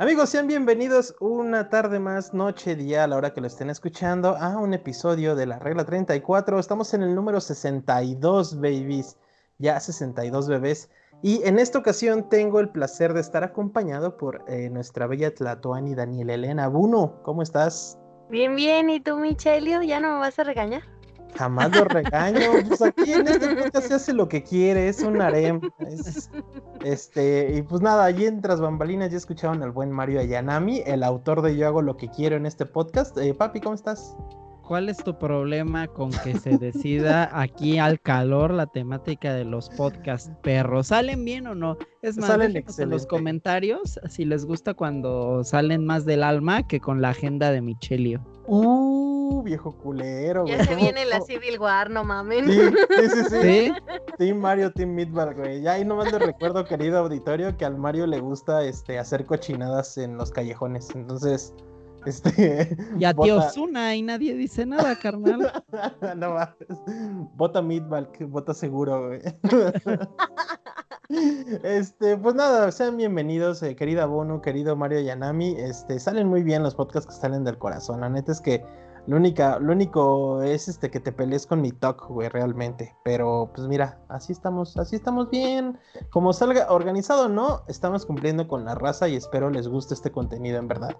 Amigos, sean bienvenidos una tarde más, noche, día, a la hora que lo estén escuchando, a un episodio de la regla 34. Estamos en el número 62, babies. Ya 62 bebés. Y en esta ocasión tengo el placer de estar acompañado por eh, nuestra bella Tlatoani Daniel Elena. Buno, ¿cómo estás? Bien, bien. ¿Y tú, Michelio? ¿Ya no me vas a regañar? Jamás lo regaño. Pues aquí en este podcast se hace lo que quiere, es un harem. este, y pues nada, allí en Tras Bambalinas ya escucharon al buen Mario Ayanami, el autor de Yo hago lo que quiero en este podcast. Eh, papi, ¿cómo estás? ¿Cuál es tu problema con que se decida aquí al calor la temática de los podcast perros? ¿Salen bien o no? Es más, salen en los comentarios si les gusta cuando salen más del alma que con la agenda de Michelio. Uh, viejo culero. Ya se viene la Civil War, no mames. Sí, sí, sí, sí. Team Mario, Team Midbar, güey. Ya ahí nomás le recuerdo, querido auditorio, que al Mario le gusta este, hacer cochinadas en los callejones. Entonces, este, y a tío Zuna y nadie dice nada, carnal. no más. Bota Midbalk, bota seguro, güey. Este, pues nada, sean bienvenidos, eh, querida Bono, querido Mario Yanami. Este, salen muy bien los podcasts que salen del corazón. La neta es que lo, única, lo único es este que te pelees con mi talk, güey, realmente. Pero pues mira, así estamos, así estamos bien. Como salga organizado no, estamos cumpliendo con la raza y espero les guste este contenido en verdad.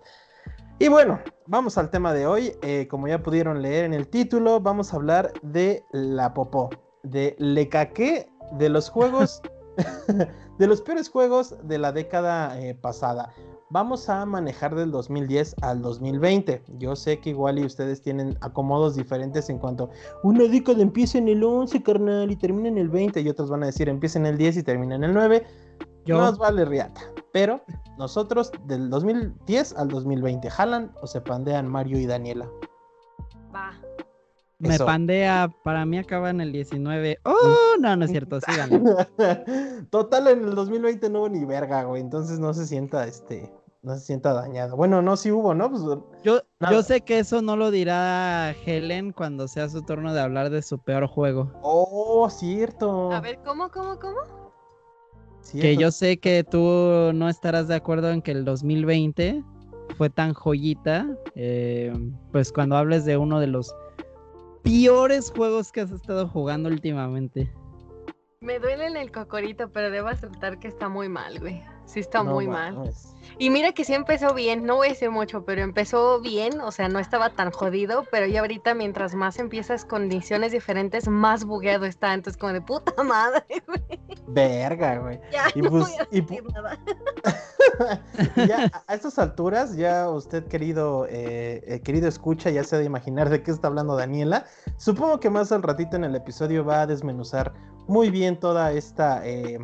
Y bueno, vamos al tema de hoy. Eh, como ya pudieron leer en el título, vamos a hablar de la popó, de le caqué de los juegos, de los peores juegos de la década eh, pasada. Vamos a manejar del 2010 al 2020. Yo sé que igual y ustedes tienen acomodos diferentes en cuanto una década empieza en el 11, carnal, y termina en el 20, y otros van a decir empieza en el 10 y termina en el 9. Yo... No nos vale riata. Pero nosotros del 2010 al 2020, ¿jalan o se pandean Mario y Daniela? Va. Me pandea, para mí acaba en el 19. ¡Oh! No, no es cierto, síganlo. Total, en el 2020 no hubo ni verga, güey. Entonces no se sienta, este, no se sienta dañado. Bueno, no, sí hubo, ¿no? Pues, yo, yo sé que eso no lo dirá Helen cuando sea su turno de hablar de su peor juego. Oh, cierto. A ver, ¿cómo, cómo, cómo? Que yo sé que tú no estarás de acuerdo en que el 2020 fue tan joyita, eh, pues cuando hables de uno de los peores juegos que has estado jugando últimamente. Me duele en el cocorito, pero debo aceptar que está muy mal, güey. Sí está muy mal. Y mira que sí empezó bien, no voy a decir mucho, pero empezó bien, o sea, no estaba tan jodido, pero ya ahorita mientras más empiezas condiciones diferentes, más bugueado está, entonces como de puta madre, güey. Verga, güey. Ya, y no pues, voy a decir nada. ya a estas alturas, ya usted querido, eh, eh, querido escucha, ya se ha de imaginar de qué está hablando Daniela. Supongo que más al ratito en el episodio va a desmenuzar muy bien toda esta... Eh,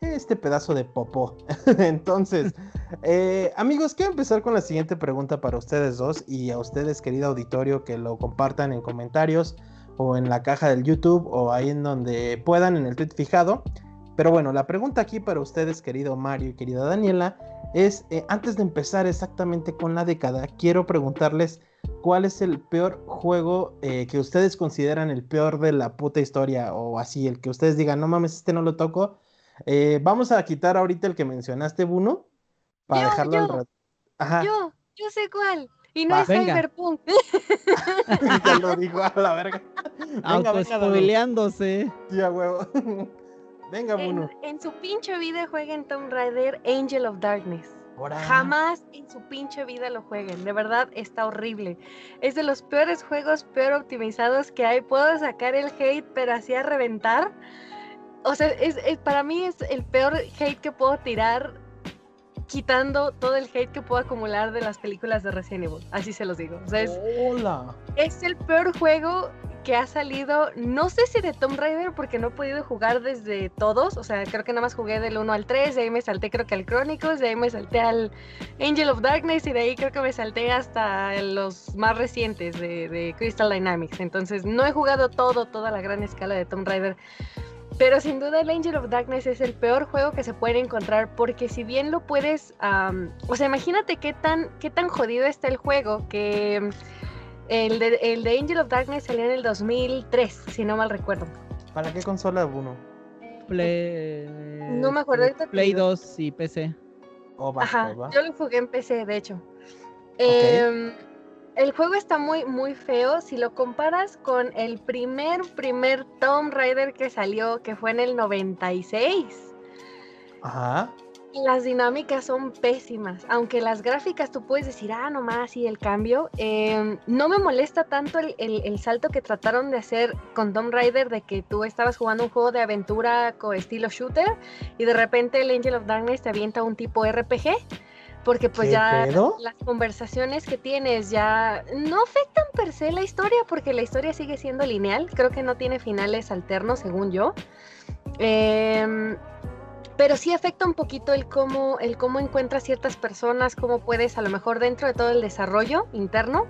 este pedazo de popó. Entonces, eh, amigos, quiero empezar con la siguiente pregunta para ustedes dos y a ustedes, querido auditorio, que lo compartan en comentarios o en la caja del YouTube o ahí en donde puedan en el tweet fijado. Pero bueno, la pregunta aquí para ustedes, querido Mario y querida Daniela, es, eh, antes de empezar exactamente con la década, quiero preguntarles cuál es el peor juego eh, que ustedes consideran el peor de la puta historia o así, el que ustedes digan, no mames, este no lo toco eh, vamos a quitar ahorita el que mencionaste, Buno, para dejarlo al rato. Ajá. Yo, yo sé cuál. Y no es Cyberpunk. ya lo dijo a la verga. Venga, venga, Tía huevo. venga, Buno. En, su pinche vida jueguen Tomb Raider Angel of Darkness. Jamás en su pinche vida lo jueguen. De verdad está horrible. Es de los peores juegos, peor optimizados que hay. Puedo sacar el hate, pero así a reventar o sea, es, para mí es el peor hate que puedo tirar quitando todo el hate que puedo acumular de las películas de Resident Evil. Así se los digo. O sea, es, Hola. es el peor juego que ha salido, no sé si de Tomb Raider, porque no he podido jugar desde todos, o sea, creo que nada más jugué del 1 al 3, de ahí me salté creo que al Chronicles, de ahí me salté al Angel of Darkness y de ahí creo que me salté hasta los más recientes de, de Crystal Dynamics. Entonces, no he jugado todo, toda la gran escala de Tomb Raider. Pero sin duda el Angel of Darkness es el peor juego que se puede encontrar porque si bien lo puedes, o sea, imagínate qué tan, qué tan jodido está el juego que el de, el de Angel of Darkness salió en el 2003, si no mal recuerdo. ¿Para qué consola uno? Play... No me acuerdo. Play 2 y PC. Ajá, yo lo jugué en PC, de hecho. Em, el juego está muy, muy feo si lo comparas con el primer, primer Tomb Raider que salió, que fue en el 96. Ajá. Las dinámicas son pésimas, aunque las gráficas tú puedes decir, ah, nomás, y el cambio. Em, no me molesta tanto el, el, salto que trataron de hacer con Tomb Raider, de que tú estabas jugando un juego de aventura con estilo shooter y de repente el Angel of Darkness te avienta un tipo RPG porque pues ya las conversaciones que tienes ya no afectan per se la historia, porque la historia sigue siendo lineal, creo que no tiene finales alternos según yo. Eh, pero sí afecta un poquito el cómo, el cómo encuentras ciertas personas, cómo puedes, a lo mejor dentro de todo el desarrollo interno,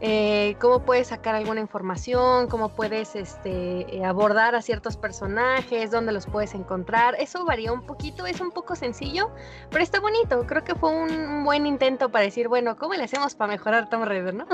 eh, cómo puedes sacar alguna información, cómo puedes este, eh, abordar a ciertos personajes, dónde los puedes encontrar. Eso varía un poquito, es un poco sencillo, pero está bonito. Creo que fue un buen intento para decir, bueno, ¿cómo le hacemos para mejorar Tomb Raider, no?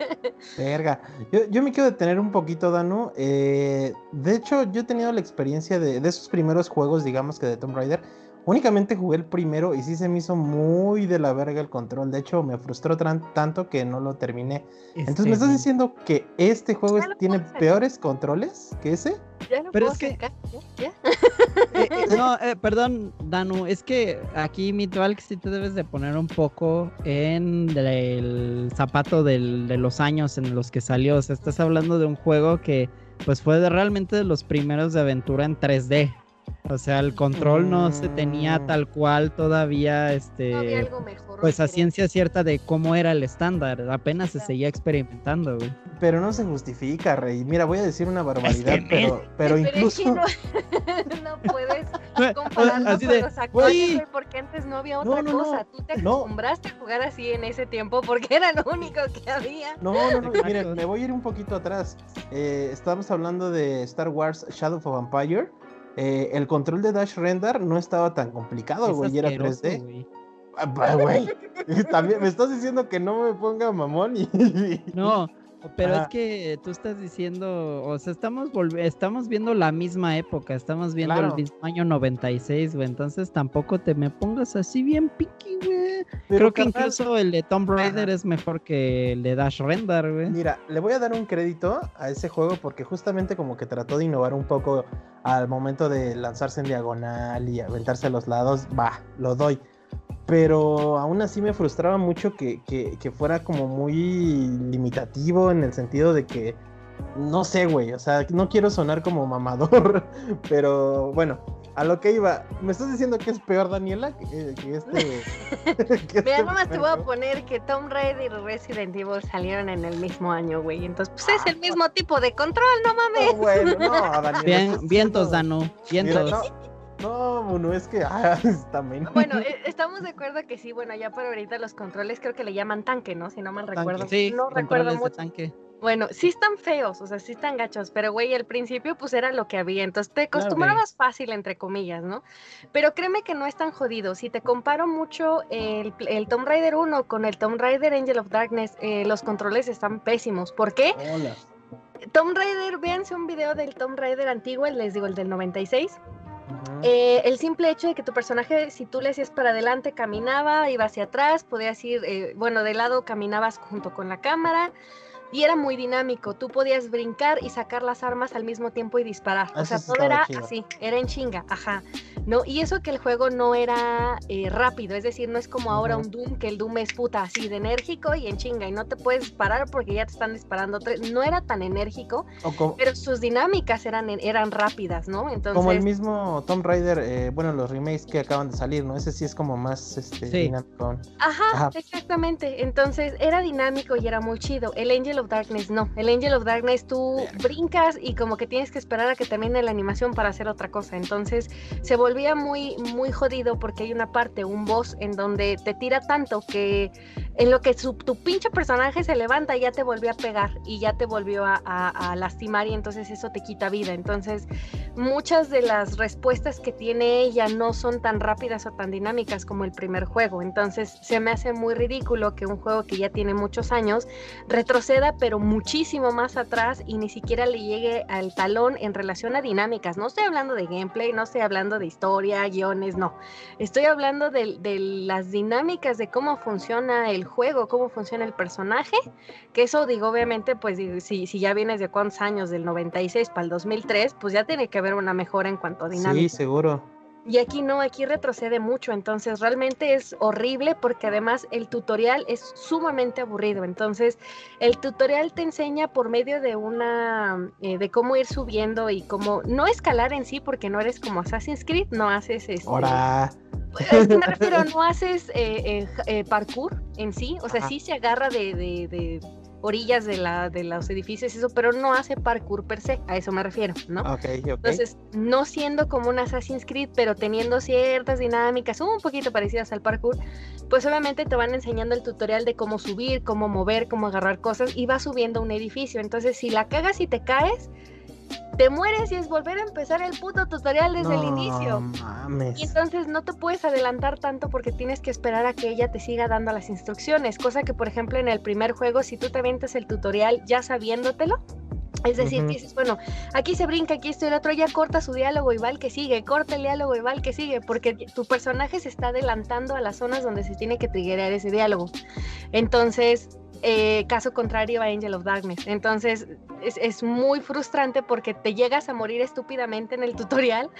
Verga. Yo, yo, me quiero detener un poquito, Danu. Eh, de hecho, yo he tenido la experiencia de, de esos primeros juegos, digamos que de Tomb Raider Únicamente jugué el primero y sí se me hizo muy de la verga el control. De hecho, me frustró tanto que no lo terminé. Entonces, ¿me estás diciendo que este juego tiene peores controles que ese? Pero es que... Eh, eh, no, eh, perdón, Danu, es que aquí mi que sí te debes de poner un poco en el zapato de los años en los que salió. O sea, estás hablando de un juego que pues fue de, realmente de los primeros de aventura en 3D. O sea, el control no se tenía mm. tal cual todavía, este, pues a ciencia cierta de cómo era el estándar. Apenas se seguía experimentando, güey. Pero no se justifica, Rey. Mira, voy a decir una barbaridad, pero, pero, incluso... no, puedes compararlo con los actuales, porque antes no había otra cosa. Tú te acostumbraste a jugar así en ese tiempo porque era lo único que había. No, no, no, miren, me voy a ir un poquito atrás. Eh, estábamos hablando de Star Wars Shadow of Empire eh, el control de Dash Render no estaba tan complicado, güey, era 3D. Ah, güey. También me estás diciendo que no me ponga mamón y. No, pero es que tú estás diciendo, o sea, estamos estamos viendo la misma época, estamos viendo el mismo año 96, güey, entonces tampoco te me pongas así bien piqui, güey. Creo que incluso el de Tomb Raider es mejor que el de Dash Render, güey. Mira, le voy a dar un crédito a ese juego porque justamente como que trató de innovar un poco al momento de lanzarse en diagonal y aventarse a los lados, va, lo doy pero aún así me frustraba mucho que, fuera como muy limitativo en el sentido de que, no sé, güey, o sea, no quiero sonar como mamador, pero bueno, a lo que iba, ¿me estás diciendo que es peor Daniela que, este... que Mira, este nomás te voy a poner que Tom Raider y Resident Evil salieron en el mismo año, güey, entonces pues es el ah, mismo tipo de control, no mames. No, bueno, no, Daniela. Bien, vientos, Dano, vientos. No, bueno, es que ah, también. Bueno, e, estamos de acuerdo que sí, bueno, ya por ahorita los controles creo que le llaman tanque, ¿no? Si no mal recuerdo. Sí, no recuerdo mucho. tanque. Bueno, sí están feos, o sea, sí están gachos, pero güey, al principio pues era lo que había, entonces te acostumbrabas fácil, entre comillas, ¿no? Pero créeme que no es tan jodido. Si te comparo mucho el, el Tomb Raider 1 con el Tomb Raider Angel of Darkness, eh, los controles están pésimos. ¿Por qué? Hola. Tomb Raider, véanse un video del Tomb Raider antiguo, les digo el del 96. Eh, el simple hecho de que tu personaje, si tú le hacías para adelante, caminaba, iba hacia atrás, podías ir, eh, bueno, de lado caminabas junto con la cámara y era muy dinámico. Tú podías brincar y sacar las armas al mismo tiempo y disparar. o sea, todo era así, era en chinga, ajá. ¿no? Y eso que el juego no era eh, rápido, es decir, no es como ahora un Doom, que el Doom es puta así de enérgico y en chinga y no te puedes parar porque ya te están disparando. No era tan enérgico, pero sus dinámicas eran, eran rápidas, ¿no? Entonces... Como el mismo Tomb Raider, eh, bueno, los remakes que acaban de salir, ¿no? Ese sí es como más este, dinámico. Ajá, exactamente. Entonces era dinámico y era muy chido. El Angel of Darkness no. El Angel of Darkness tú brincas y como que tienes que esperar a que termine la animación para hacer otra cosa. Entonces se volvió muy, muy jodido porque hay una parte, un boss, en donde te tira tanto que en lo que tu pinche personaje se levanta ya te volvió a pegar y ya te volvió a, lastimar y entonces eso te quita vida. Entonces muchas de las respuestas que tiene ella no son tan rápidas o tan dinámicas como el primer juego. Entonces se me hace muy ridículo que un juego que ya tiene muchos años retroceda pero muchísimo más atrás y ni siquiera le llegue al talón en relación a dinámicas. No estoy hablando de gameplay, no estoy hablando de historia, guiones, no. Estoy hablando de, de las dinámicas de cómo funciona el juego, cómo funciona el personaje, que eso digo, obviamente, pues si, si ya vienes de cuántos años, del 96 para el 2003, pues ya tiene que haber una mejora en cuanto a dinámica. Sí, seguro. Y aquí no, aquí retrocede mucho, entonces realmente es horrible porque además el tutorial es sumamente aburrido. Entonces el tutorial te enseña por medio de una, eh, de cómo ir subiendo y cómo, no escalar en sí porque no eres como Assassin's Creed, no haces este... Es me refiero, no haces eh, eh, parkour en sí, o sea, sí se agarra de, de orillas de, la, de los edificios eso, pero no hace parkour per se, a eso me refiero, ¿no? Entonces, no siendo como un Assassin's Creed, pero teniendo ciertas dinámicas un poquito parecidas al parkour, pues obviamente te van enseñando el tutorial de cómo subir, cómo mover, cómo agarrar cosas y vas subiendo un edificio. Entonces, si la cagas y te caes, te mueres y es volver a empezar el puto tutorial desde el inicio. Y entonces no te puedes adelantar tanto porque tienes que esperar a que ella te siga dando las instrucciones. Cosa que, por ejemplo, en el primer juego, si tú te avientas el tutorial ya sabiéndotelo, es decir, dices, bueno, aquí se brinca, aquí estoy el otro, ya corta su diálogo y va el que sigue, corta el diálogo y va el que sigue, porque tu personaje se está adelantando a las zonas donde se tiene que triggerar ese diálogo. Entonces, eh, caso contrario a Angel of Darkness. Entonces es, muy frustrante porque te llegas a morir estúpidamente en el tutorial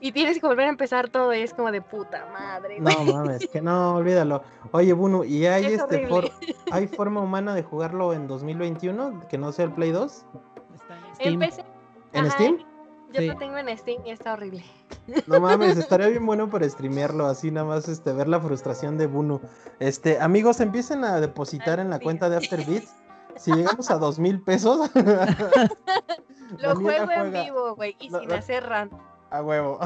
y tienes que volver a empezar todo y es como de puta madre. No mames, que no, olvídalo. Oye, Bunu, ¿y hay este hay forma humana de jugarlo en 2021 que no sea el Play 2? Está en Steam. ¿En Steam? Yo lo tengo en Steam y está horrible. No mames, estaría bien bueno para streamearlo, así nada más este, ver la frustración de Bunu. Este, amigos, empiecen a depositar en la cuenta de Afterbeats. Si llegamos a dos mil pesos. lo juego en vivo, güey, y sin hacer run. A huevo.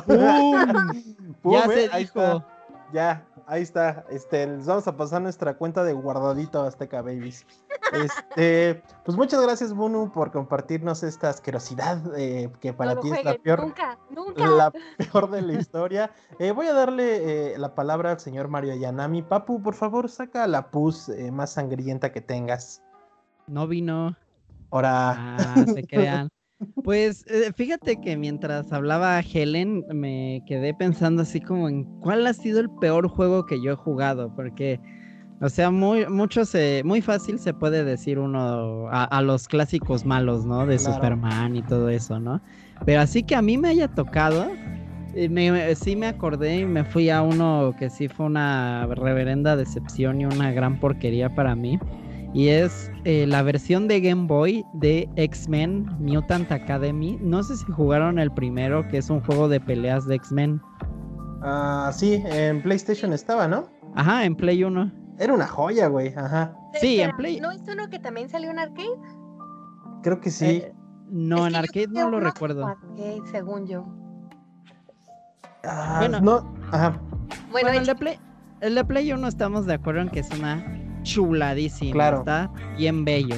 ya se dijo. Ya, ahí está. Este, les vamos a pasar nuestra cuenta de guardadito Azteca Babies. Este, pues muchas gracias, Bunu, por compartirnos esta asquerosidad eh, que para ti es la peor, nunca, nunca. la peor de la historia. Eh, voy a darle eh, la palabra al señor Mario Yanami. Papu, por favor, saca la pus más sangrienta que tengas. No vino. Ahora. Ah, se crean. Pues eh, fíjate que mientras hablaba Helen me quedé pensando así como en cuál ha sido el peor juego que yo he jugado, porque, o sea, muy, mucho muy fácil se puede decir uno a, los clásicos malos, ¿no? De Superman y todo eso, ¿no? Pero así que a mí me haya tocado, eh, sí me acordé y me fui a uno que sí fue una reverenda decepción y una gran porquería para mí. Y es eh, la versión de Game Boy de X-Men Mutant Academy. No sé si jugaron el primero, que es un juego de peleas de X-Men. Ah, sí, en PlayStation estaba, ¿no? Ajá, en Play 1. Era una joya, güey, ajá. Sí, en Play. ¿No es uno que también salió en arcade? Creo que sí. Eh, no, en arcade no lo recuerdo. Arcade, según yo. Ah, bueno, no, ajá. Bueno, el, de Play, el de Play 1 estamos de acuerdo en que es una chuladísimo. Claro. Está bien bello.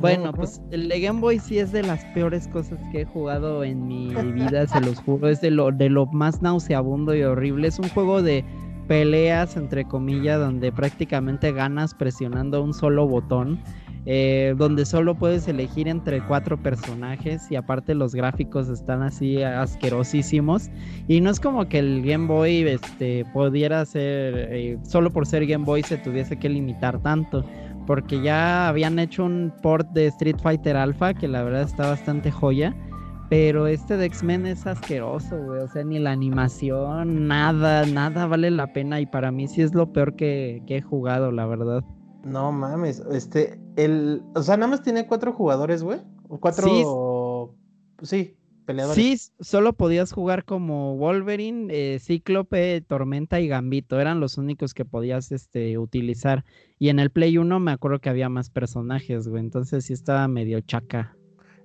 bueno, pues el de Game Boy sí es de las peores cosas que he jugado en mi vida, se los juro. Es de lo, de lo más nauseabundo y horrible. Es un juego de peleas, entre comillas, donde prácticamente ganas presionando un solo botón. Eh, donde solo puedes elegir entre cuatro personajes y aparte los gráficos están así asquerosísimos y no es como que el Game Boy este, pudiera ser, eh, solo por ser Game Boy se tuviese que limitar tanto, porque ya habían hecho un port de Street Fighter Alpha que la verdad está bastante joya. Pero este de X-Men es asqueroso, güey. O sea, ni la animación, nada, nada vale la pena. Y para mí sí es lo peor que, que he jugado, la verdad. No mames, este, el, o sea, nada más tiene cuatro jugadores, güey. Cuatro, sí, peleadores. Sí, solo podías jugar como Wolverine, eh, Cíclope, Tormenta y Gambito. Eran los únicos que podías, este, utilizar. Y en el Play 1 me acuerdo que había más personajes, güey. Entonces sí estaba medio chaca.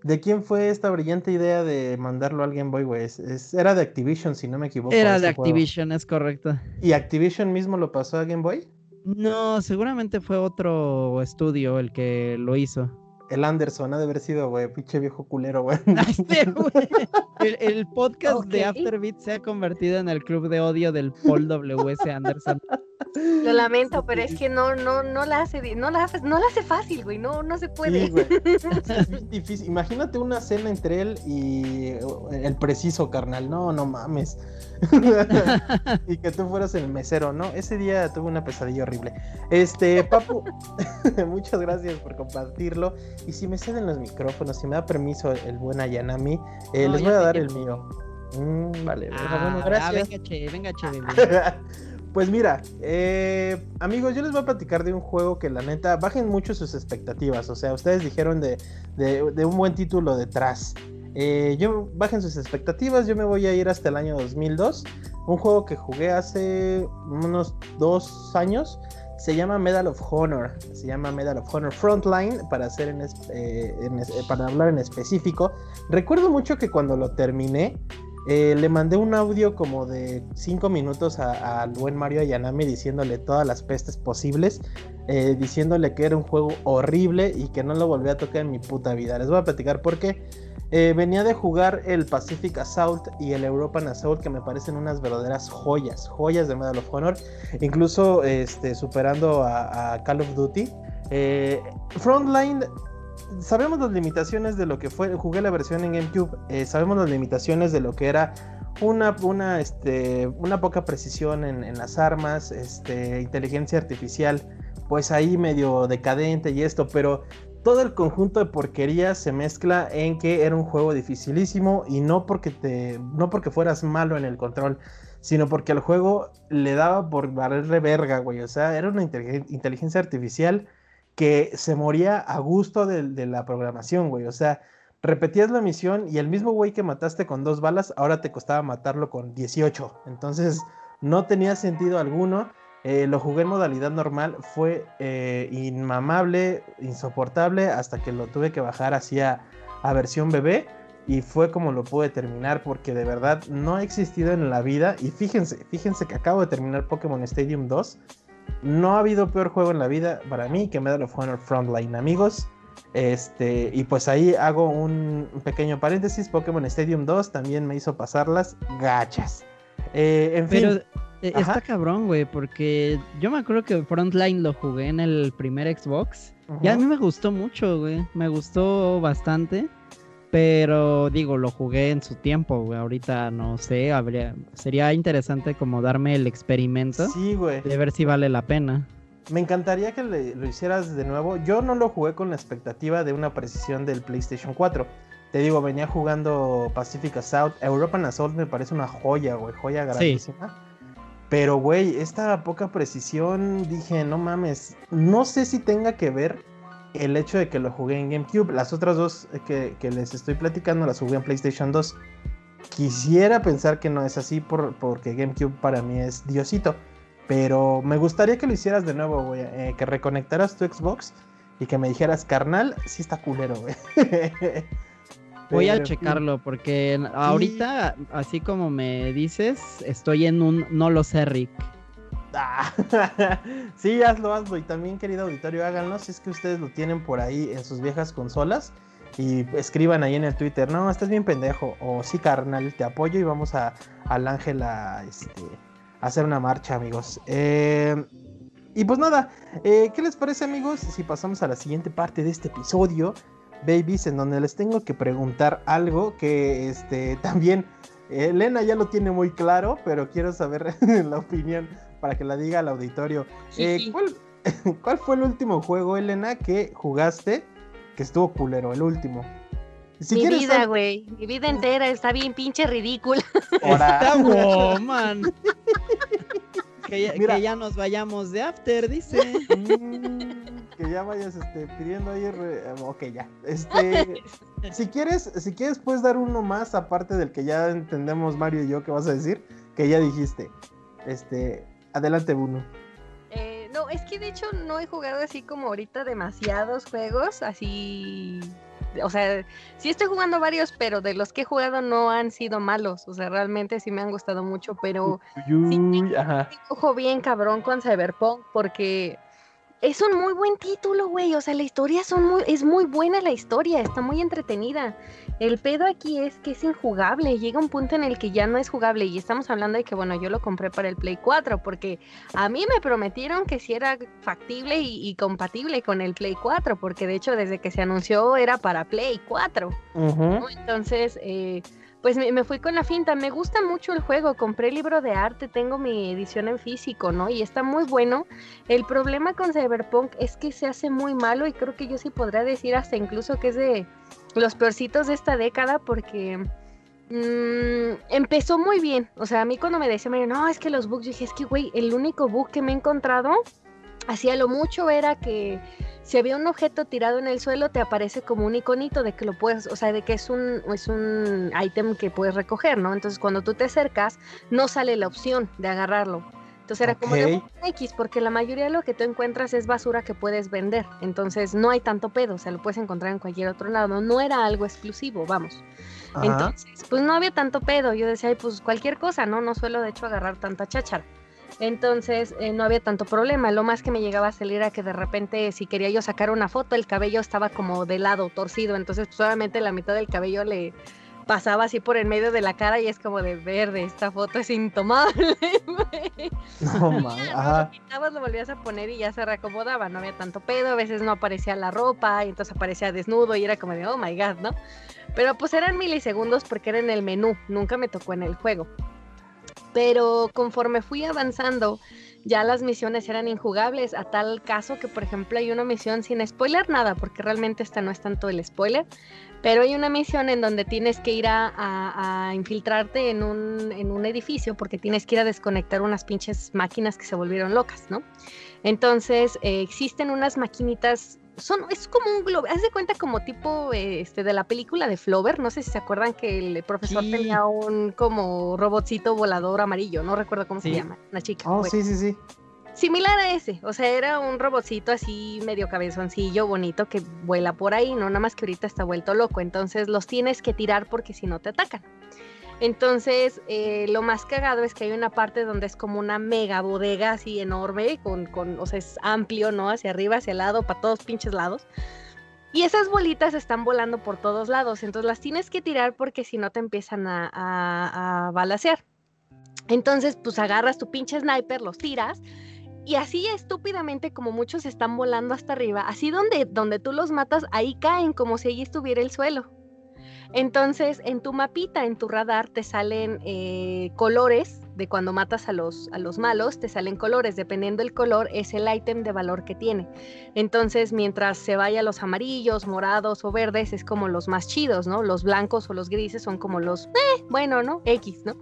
¿De quién fue esta brillante idea de mandarlo a Game Boy, güey? era de Activision, si no me equivoco. Era de Activision, es correcto. ¿Y Activision mismo lo pasó a Game Boy? No, seguramente fue otro estudio el que lo hizo. El Anderson ha de haber sido, güey, pinche viejo culero, güey. el, podcast de Afterbeat se ha convertido en el club de odio del Paul W.S. Anderson. Lo lamento, pero es que no, no, no la hace, no la, no la hace fácil, güey, no, no se puede. Es difícil. Imagínate una cena entre él y el preciso, carnal. No, no mames. y que tú fueras el mesero, ¿no? Ese día tuve una pesadilla horrible. Este, Papu, muchas gracias por compartirlo. Y si me ceden los micrófonos, si me da permiso el buen Ayanami, eh, les voy a dar el mío. Mm, vale, ah, bueno, gracias. venga, che, venga, che, Pues mira, eh, amigos, yo les voy a platicar de un juego que la neta bajen mucho sus expectativas. O sea, ustedes dijeron de, de, un buen título detrás. Eh, yo bajen sus expectativas, yo me voy a ir hasta el año 2002. Un juego que jugué hace unos dos años. Se llama Medal of Honor. Se llama Medal of Honor Frontline para hacer en, eh, para hablar en específico. Recuerdo mucho que cuando lo terminé eh, le mandé un audio como de 5 minutos al buen Mario Ayanami diciéndole todas las pestes posibles, eh, diciéndole que era un juego horrible y que no lo volví a tocar en mi puta vida. Les voy a platicar por qué. Eh, venía de jugar el Pacific Assault y el European Assault que me parecen unas verdaderas joyas, joyas de Medal of Honor, incluso este, superando a, a Call of Duty. Frontline sabemos las limitaciones de lo que fue, jugué la versión en GameCube, eh, sabemos las limitaciones de lo que era una, una, este, una poca precisión en, las armas, este, inteligencia artificial, pues ahí medio decadente y esto, pero todo el conjunto de porquerías se mezcla en que era un juego dificilísimo y no porque te, no porque fueras malo en el control, sino porque el juego le daba por valerle verga, güey, o sea, era una inteligencia artificial que se moría a gusto de, la programación, güey. O sea, repetías la misión y el mismo güey que mataste con dos balas, ahora te costaba matarlo con 18. Entonces, no tenía sentido alguno. Eh, lo jugué en modalidad normal, fue eh, inmamable, insoportable, hasta que lo tuve que bajar hacia a versión bebé. Y fue como lo pude terminar, porque de verdad no ha existido en la vida. Y fíjense, fíjense que acabo de terminar Pokémon Stadium 2 no ha habido peor juego en la vida para mí que Medal of Honor Frontline, amigos. Este, y pues ahí hago un pequeño paréntesis. Pokémon Stadium 2 también me hizo pasar las gachas. Eh, en Pero fin. Eh, está cabrón, güey, porque yo me acuerdo que Frontline lo jugué en el primer Xbox. Y a mí me gustó mucho, güey. Me gustó bastante. Pero digo, lo jugué en su tiempo, güey. Ahorita no sé, habría, sería interesante como darme el experimento. Sí, güey. De ver si vale la pena. Me encantaría que lo hicieras de nuevo. Yo no lo jugué con la expectativa de una precisión del PlayStation 4. Te digo, venía jugando Pacific Assault. European Assault me parece una joya, güey. Joya grandísima. Pero, güey, esta poca precisión, dije, no mames. No sé si tenga que ver el hecho de que lo jugué en GameCube. Las otras dos que, les estoy platicando las jugué en PlayStation 2. Quisiera pensar que no es así por, porque GameCube para mí es diosito. Pero me gustaría que lo hicieras de nuevo, güey. Eh, que reconectaras tu Xbox y que me dijeras, carnal, sí está culero, güey. Voy a checarlo porque ahorita, así como me dices, estoy en un no lo sé, Rick. sí, hazlo, hazlo. Y también, querido auditorio, háganlo si es que ustedes lo tienen por ahí en sus viejas consolas. Y escriban ahí en el Twitter, no, estás bien pendejo. O sí, carnal, te apoyo y vamos a, al Ángel a, este, hacer una marcha, amigos. Eh, y pues nada, eh, ¿qué les parece, amigos? Si pasamos a la siguiente parte de este episodio, babies, en donde les tengo que preguntar algo que este, también Elena ya lo tiene muy claro, pero quiero saber la opinión para que la diga al auditorio. Eh, ¿cuál, fue el último juego, Elena, que jugaste que estuvo culero? El último. mi vida, güey. Mi vida entera está bien pinche ridícula. Está man. que, ya, nos vayamos de after, dice. Mm, que ya vayas este, pidiendo ahí. Ok, ya. Este, si quieres, si quieres, puedes dar uno más aparte del que ya entendemos Mario y yo que vas a decir, que ya dijiste. Este, Adelante, Bruno. Eh, no, es que de hecho no he jugado así como ahorita demasiados juegos, así o sea, sí estoy jugando varios, pero de los que he jugado no han sido malos. O sea, realmente sí me han gustado mucho, pero sí ojo bien cabrón con Cyberpunk porque es un muy buen título, güey. O sea, la historia son muy, es muy buena la historia, está muy entretenida. El pedo aquí es que es injugable. Llega un punto en el que ya no es jugable. Y estamos hablando de que, bueno, yo lo compré para el Play 4, porque a mí me prometieron que sí era factible y, compatible con el Play 4, porque de hecho desde que se anunció era para Play 4. Entonces, eh, pues me, fui con la finta. Me gusta mucho el juego. Compré el libro de arte, tengo mi edición en físico, ¿no? Y está muy bueno. El problema con Cyberpunk es que se hace muy malo y creo que yo sí podría decir hasta incluso que es de los peorcitos de esta década porque mm, empezó muy bien. O sea, a mí cuando me decían, no, es que los bugs, yo dije, es que, güey, el único bug que me he encontrado, hacía lo mucho era que si había un objeto tirado en el suelo, te aparece como un iconito de que lo puedes, o sea, de que es un, es un ítem que puedes recoger, ¿no? Entonces, cuando tú te acercas, no sale la opción de agarrarlo. Entonces era como de X, porque la mayoría de lo que tú encuentras es basura que puedes vender. Entonces no hay tanto pedo, o sea, lo puedes encontrar en cualquier otro lado. No era algo exclusivo, vamos. Entonces, pues no había tanto pedo. Yo decía, pues cualquier cosa, ¿no? No suelo de hecho agarrar tanta cháchara. Entonces eh, no había tanto problema. Lo más que me llegaba a salir era que de repente si quería yo sacar una foto, el cabello estaba como de lado, torcido. Entonces pues, solamente la mitad del cabello le pasaba así por el medio de la cara y es como de verde, esta foto es intomable. no, Lo quitabas, lo volvías a poner y ya se reacomodaba, no había tanto pedo, a veces no aparecía la ropa y entonces aparecía desnudo y era como de, oh my god, ¿no? Pero pues eran milisegundos porque era en el menú, nunca me tocó en el juego. Pero conforme fui avanzando, ya las misiones eran injugables, a tal caso que, por ejemplo, hay una misión sin spoiler nada, porque realmente esta no es tanto el spoiler, pero hay una misión en donde tienes que ir a, infiltrarte en un, en un, edificio porque tienes que ir a desconectar unas pinches máquinas que se volvieron locas, ¿no? Entonces, eh, existen unas maquinitas son, es como un globo, haz de cuenta como tipo este de la película de Flover, no sé si se acuerdan que el profesor tenía un como robotcito volador amarillo, no recuerdo cómo se llama, una chica. Oh, sí, sí, sí. Similar a ese, o sea, era un robotcito así medio cabezoncillo, bonito, que vuela por ahí, no nada más que ahorita está vuelto loco, entonces los tienes que tirar porque si no te atacan. Entonces, eh, lo más cagado es que hay una parte donde es como una mega bodega así enorme, con, con, o sea, es amplio, ¿no? Hacia arriba, hacia el lado, para todos pinches lados. Y esas bolitas están volando por todos lados, entonces las tienes que tirar porque si no te empiezan a, a, balasear. Entonces, pues agarras tu pinche sniper, los tiras, y así estúpidamente como muchos están volando hasta arriba, así donde, donde tú los matas, ahí caen como si allí estuviera el suelo. Entonces, en tu mapita, en tu radar, te salen eh, colores de cuando matas a los, a los malos, te salen colores. Dependiendo del color, es el ítem de valor que tiene. Entonces, mientras se vaya los amarillos, morados o verdes, es como los más chidos, ¿no? Los blancos o los grises son como los, eh, bueno, ¿no? X, ¿no?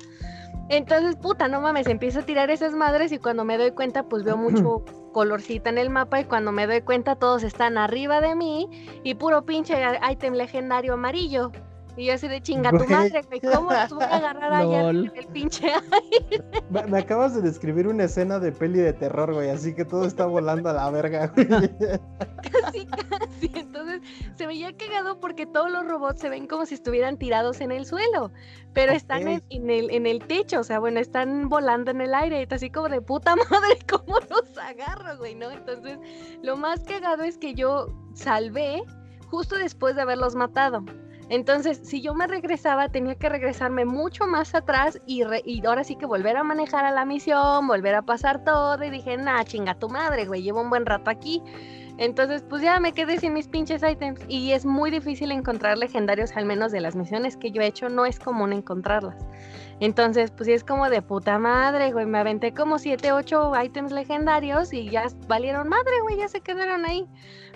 Entonces, puta, no mames, empiezo a tirar esas madres y cuando me doy cuenta, pues veo mucho colorcita en el mapa y cuando me doy cuenta todos están arriba de mí y puro pinche ítem legendario amarillo. Y yo así de chinga tu madre, ¿cómo los voy a agarrar allá en el pinche aire? Me, acabas de describir una escena de peli de terror, güey, así que todo está volando a la verga, güey. Casi, casi. Entonces se veía cagado porque todos los robots se ven como si estuvieran tirados en el suelo, pero están en, el, en el techo, o sea, bueno, están volando en el aire, y así como de puta madre, ¿cómo los agarro, güey, no? Entonces, lo más cagado es que yo salvé justo después de haberlos matado. Entonces, si yo me regresaba, tenía que regresarme mucho más atrás y, ahora sí que volver a manejar a la misión, volver a pasar todo. Y dije, nah, chinga tu madre, güey, llevo un buen rato aquí. Entonces, pues ya me quedé sin mis pinches ítems. Y es muy difícil encontrar legendarios, al menos de las misiones que yo he hecho, no es común encontrarlas. Entonces, pues sí es como de puta madre, güey. Me aventé como 7, 8 ítems legendarios y ya valieron madre, güey, ya se quedaron ahí.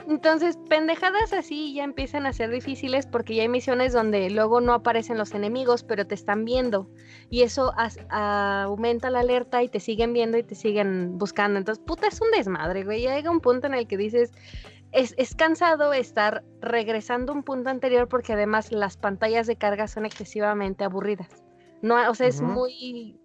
Entonces, pendejadas así ya empiezan a ser difíciles porque ya hay misiones donde luego no aparecen los enemigos, pero te están viendo. Y eso aumenta la alerta y te siguen viendo y te siguen buscando. Entonces, puta, es un desmadre, güey. Ya llega un punto en el que dices, es, es, cansado estar regresando a un punto anterior porque además las pantallas de carga son excesivamente aburridas. No, o sea, es muy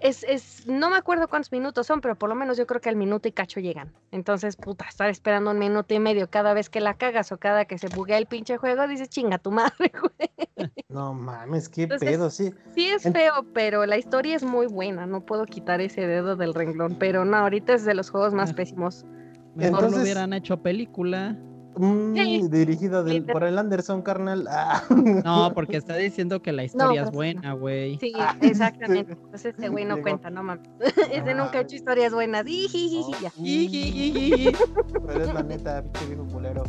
es, es, no me acuerdo cuántos minutos son, pero por lo menos yo creo que al minuto y cacho llegan. Entonces, puta, estar esperando un minuto y medio cada vez que la cagas o cada que se buguea el pinche juego, dices, chinga tu madre, güey. No mames, qué pedo, sí. Sí es feo, pero la historia es muy buena, no puedo quitar ese dedo del renglón, pero no, ahorita es de los juegos más pésimos. Mejor Entonces... lo hubieran hecho película. Mm, dirigida por el Anderson, carnal. Ah. No, porque está diciendo que la historia es pues, buena, güey. Sí, ah, exactamente. Entonces ese güey no cuenta, no mames. ese nunca ha hecho historias buenas. Pero es la neta, pinche viejo culero.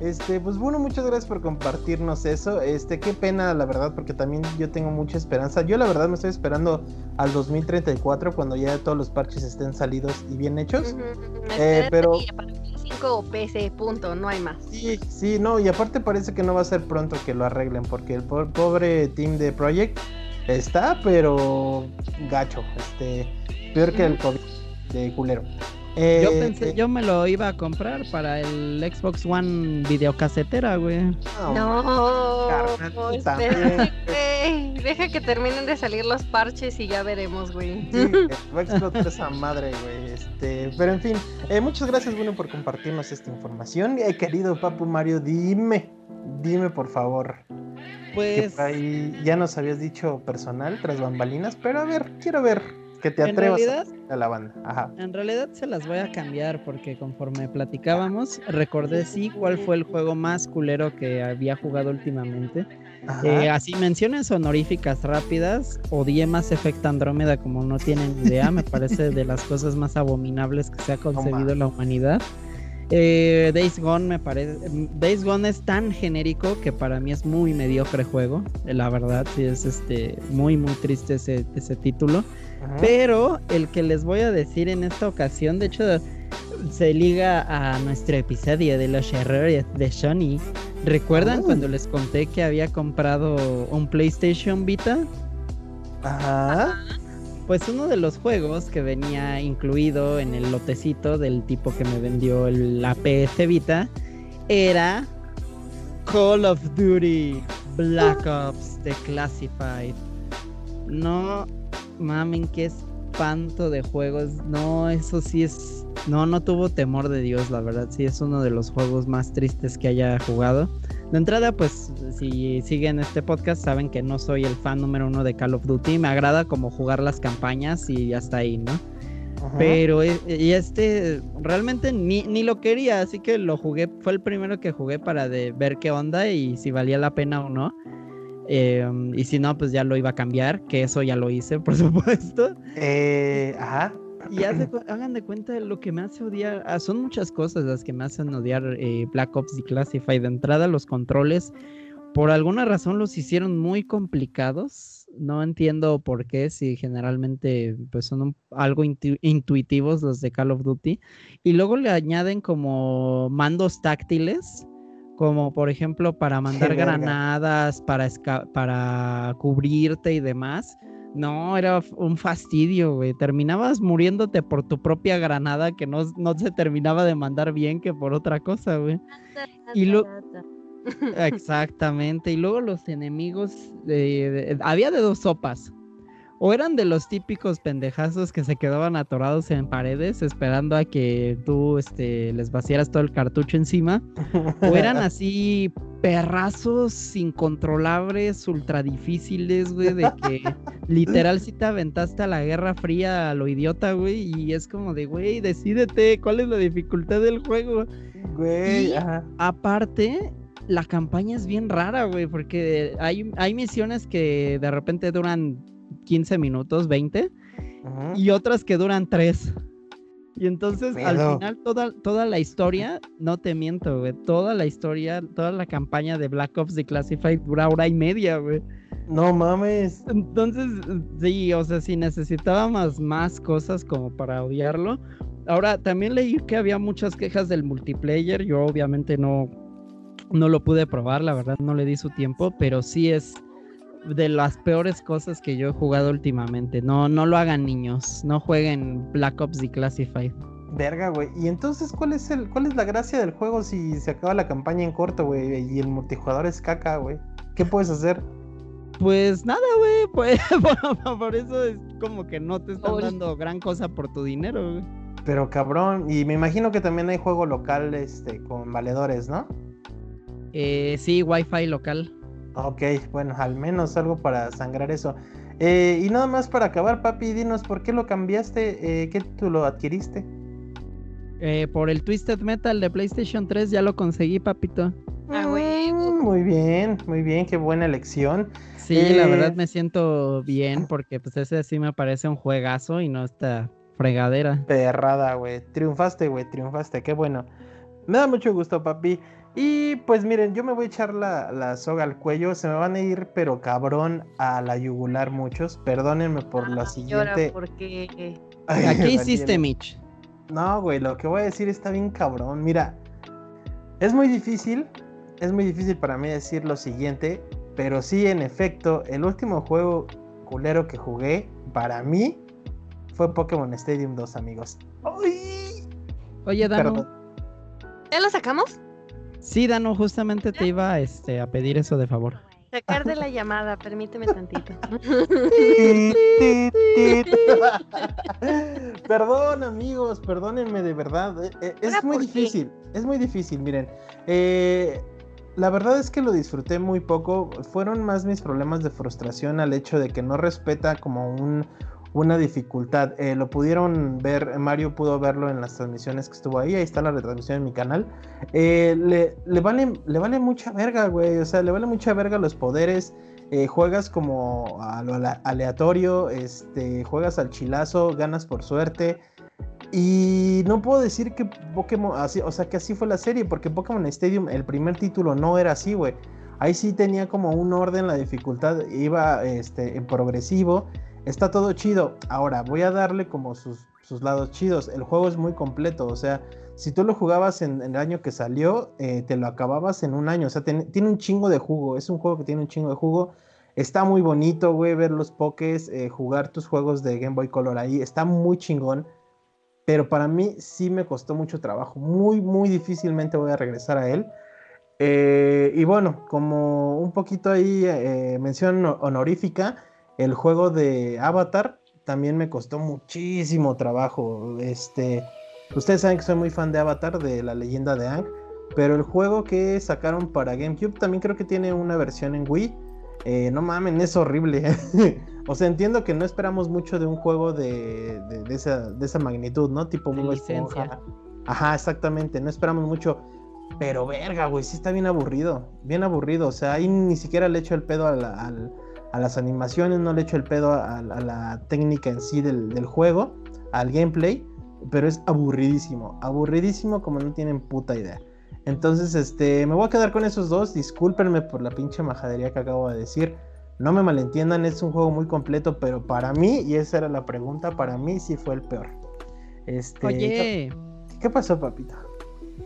Este, pues bueno, muchas gracias por compartirnos eso. Este, qué pena, la verdad, porque también yo tengo mucha esperanza. Yo la verdad me estoy esperando al 2034 cuando ya todos los parches estén salidos y bien hechos. eh, pero 5 o PC, punto, no hay más. Sí, sí, no, y aparte parece que no va a ser pronto que lo arreglen porque el pobre team de Project está, pero gacho, este, peor que el COVID de culero. Eh, yo pensé, eh, yo me lo iba a comprar para el Xbox One videocasetera, güey. No, Deja que terminen de salir los parches y ya veremos, güey. Sí, va a explotar esa madre, güey. Este, pero en fin, eh, muchas gracias, bueno, por compartirnos esta información. Eh, querido Papu Mario, dime, dime por favor. Pues. ahí ya nos habías dicho personal tras bambalinas, pero a ver, quiero ver que te atrevas a la banda. Ajá. En realidad se las voy a cambiar porque conforme platicábamos, recordé sí cuál fue el juego más culero que había jugado últimamente. Eh, así menciones honoríficas rápidas, odié más Effect Andrómeda como no tienen idea, me parece de las cosas más abominables que se ha concebido la humanidad. Eh, Days Gone me parece. Days Gone es tan genérico que para mí es muy mediocre juego. La verdad, sí es este muy muy triste ese, ese título. Pero el que les voy a decir en esta ocasión, de hecho, se liga a nuestro episodio de los errores de Sony. ¿Recuerdan oh. cuando les conté que había comprado un PlayStation Vita? Ajá. Pues uno de los juegos que venía incluido en el lotecito del tipo que me vendió la PS Vita era Call of Duty Black Ops The Classified. No mamen, qué espanto de juegos. No, eso sí es. No, no tuvo temor de Dios, la verdad. Sí, es uno de los juegos más tristes que haya jugado. De entrada, pues, si siguen este podcast, saben que no soy el fan número uno de Call of Duty. Me agrada como jugar las campañas y hasta ahí, ¿no? Pero e, y este realmente ni, ni, lo quería, así que lo jugué, fue el primero que jugué para de ver qué onda y si valía la pena o no. Em, y si no, pues ya lo iba a cambiar, que eso ya lo hice, por supuesto. Eh, ajá. Y hagan de cuenta lo que me hace odiar. Ah, son muchas cosas las que me hacen odiar eh, Black Ops Declassified. De entrada, los controles, por alguna razón los hicieron muy complicados. No entiendo por qué, si generalmente pues son algo intuitivos los de Call of Duty. Y luego le añaden como mandos táctiles como por ejemplo para mandar granadas, para, para cubrirte y demás. No, era un fastidio, güey. Terminabas muriéndote por tu propia granada que no, no se terminaba de mandar bien que por otra cosa, güey. Y lo... Exactamente. Y luego los enemigos, había de dos sopas o eran de los típicos pendejazos que se quedaban atorados en paredes esperando a que tú este, les vaciaras todo el cartucho encima, o eran así perrazos incontrolables, ultra difíciles, güey, de que literal si te aventaste a la Guerra Fría a lo idiota, güey, y es como de, güey, decídete, ¿cuál es la dificultad del juego? Güey, aparte, la campaña es bien rara, güey, porque hay, hay misiones que de repente duran 15 minutos, 20, y otras que duran 3. Y entonces al final toda, toda la historia, no te miento, güey, toda la historia, toda la campaña de Black Ops Declassified dura hora y media, güey. No mames. Entonces, sí, o sea, si necesitábamos más cosas como para odiarlo. Ahora, también leí que había muchas quejas del multiplayer. Yo obviamente no, no lo pude probar, la verdad no le di su tiempo, pero sí es de las peores cosas que yo he jugado últimamente. No, no lo hagan niños. No jueguen Black Ops Declassified. Verga, güey. ¿Y entonces cuál es el, cuál es la gracia del juego si se acaba la campaña en corto, güey? Y el multijugador es caca, güey. ¿Qué puedes hacer? Pues nada, güey, pues por, eso es como que no te están dando gran cosa por tu dinero, güey. Pero cabrón, y me imagino que también hay juego local este, con valedores, ¿no? Eh, sí, wifi local. Ok, bueno, al menos algo para sangrar eso. Eh, y nada más para acabar, papi, dinos por qué lo cambiaste, eh, qué tú lo adquiriste. Eh, por el Twisted Metal de PlayStation 3 ya lo conseguí, papito. Ah, güey. Mm, muy bien, muy bien, qué buena elección. Sí, la verdad me siento bien porque pues ese sí me parece un juegazo y no esta fregadera. Perrada, güey. Triunfaste, güey, triunfaste, qué bueno. Me da mucho gusto, papi. Y pues miren, yo me voy a echar la, soga al cuello. Se me van a ir, pero cabrón, a la yugular muchos. Perdónenme por la siguiente. Porque... qué hiciste, Mitch? No, güey, lo que voy a decir está bien cabrón. Mira, es muy difícil. Es muy difícil para mí decir lo siguiente. Pero sí, en efecto, el último juego culero que jugué, para mí, fue Pokémon Stadium 2, amigos. Oye, Dano. ¿Ya lo sacamos? Sí, Dano, justamente te iba este, a pedir eso de favor. Sacar de la llamada, permíteme tantito. Perdón, amigos, perdónenme de verdad. Eh, eh, es muy difícil, es muy difícil, miren. Eh, la verdad es que lo disfruté muy poco. Fueron más mis problemas de frustración al hecho de que no respeta como un, una dificultad. Eh, lo pudieron ver, Mario pudo verlo en las transmisiones que estuvo ahí, ahí está la retransmisión en mi canal. Eh, le, le, vale, le vale mucha verga, güey, o sea, le vale mucha verga los poderes. Eh, juegas como a lo aleatorio, este, juegas al chilazo, ganas por suerte. Y no puedo decir que Pokémon, así, o sea, que así fue la serie, porque Pokémon Stadium, el primer título no era así, güey. Ahí sí tenía como un orden, la dificultad iba este, en progresivo Está todo chido. Ahora, voy a darle como sus, lados chidos. El juego es muy completo, o sea, si tú lo jugabas en, el año que salió, eh, te lo acababas en un año. O sea, tiene un chingo de jugo. Es un juego que tiene un chingo de jugo. Está muy bonito, güey, ver los pokés, eh, jugar tus juegos de Game Boy Color ahí. Está muy chingón. Pero para mí sí me costó mucho trabajo. Muy, muy difícilmente voy a regresar a él. Eh, y bueno, como un poquito ahí mención honorífica, el juego de Avatar también me costó muchísimo trabajo. Este, ustedes saben que soy muy fan de Avatar, de la leyenda de Ang, pero el juego que sacaron para GameCube también creo que tiene una versión en Wii. Eh, no mamen, es horrible. o sea, entiendo que no esperamos mucho de un juego de, de, esa, magnitud, ¿no? Tipo muy Esponja. Ajá, exactamente, no esperamos mucho. Pero verga, güey, sí está bien aburrido. Bien aburrido. O sea, ahí ni siquiera le echo el pedo al a las animaciones, no le echo el pedo a, la técnica en sí del, juego, al gameplay, pero es aburridísimo, aburridísimo como no tienen puta idea. Entonces, este, me voy a quedar con esos dos, discúlpenme por la pinche majadería que acabo de decir. No me malentiendan, es un juego muy completo, pero para mí, y esa era la pregunta, para mí sí fue el peor. Este, Oye. ¿qué, pasó, papito?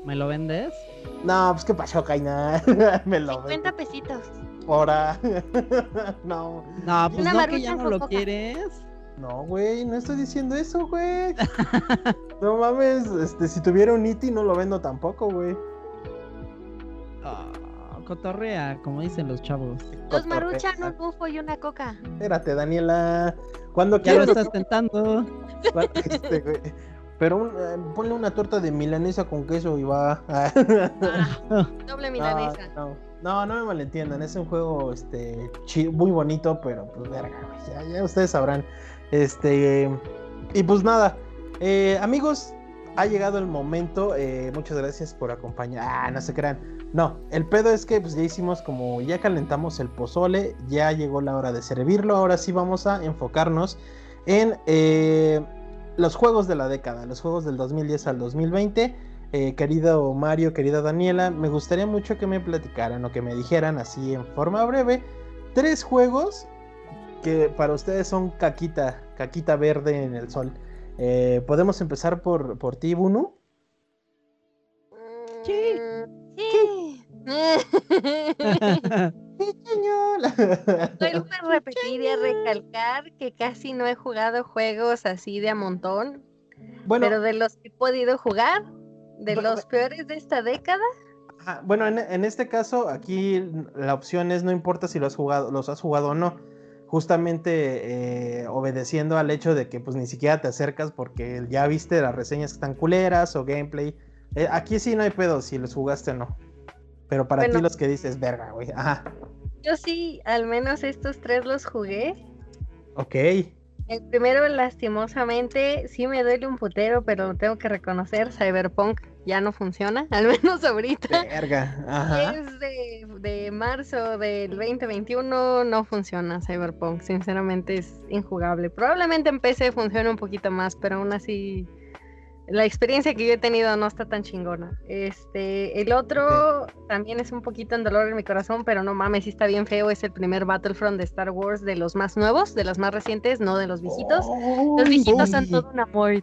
¿Me lo vendes? No, pues qué pasó, Kaina. me lo 50 pesitos. Ahora. no. No, pues no que ya no lo quieres. No, güey, no estoy diciendo eso, güey. no mames, este, si tuviera un Iti no lo vendo tampoco, güey. Ah, cotorrea, como dicen los chavos. Dos maruchan, un bufo y una coca. Espérate, Daniela. Cuando ya lo estás tentando. Este, güey. Pero eh, ponle una torta de milanesa con queso y va. Ah, doble milanesa. no. No, no me malentiendan, es un juego este muy bonito, pero pues verga, ya, ustedes sabrán. Este y pues nada, eh, amigos, ha llegado el momento. Eh, muchas gracias por acompañar. Ah, no se crean. No, el pedo es que pues ya hicimos como ya calentamos el pozole, ya llegó la hora de servirlo. Ahora sí vamos a enfocarnos en eh, los juegos de la década, los juegos del 2010 al 2020. Eh, querido Mario, querida Daniela, me gustaría mucho que me platicaran o que me dijeran así en forma breve tres juegos que para ustedes son caquita, caquita verde en el sol. Eh, ¿Podemos empezar por, por ti, Bunu? Sí. Sí. Solo me repetir y recalcar que casi no he jugado juegos así de a montón. Bueno, pero de los que he podido jugar, de los peores de esta década. bueno, en, este caso, aquí la opción es no importa si los has jugado, los has jugado o no. Justamente eh, obedeciendo al hecho de que pues ni siquiera te acercas porque ya viste las reseñas que están culeras o gameplay. Eh, aquí sí no hay pedo si los jugaste o no. Pero para ti los que dices, verga, güey. Ajá. Yo sí, al menos estos tres los jugué. Ok. El primero, lastimosamente, sí me duele un putero, pero tengo que reconocer, Cyberpunk ya no funciona, al menos ahorita. Verga, ajá. Es de, de, marzo del 2021, no funciona Cyberpunk, sinceramente es injugable. Probablemente en PC funcione un poquito más, pero aún así la experiencia que yo he tenido no está tan chingona. Este, el otro también es un poquito en dolor en mi corazón, pero no mames, sí está bien feo. Es el primer Battlefront de Star Wars de los más nuevos, de los más recientes, no de los viejitos. los viejitos son todo un amor.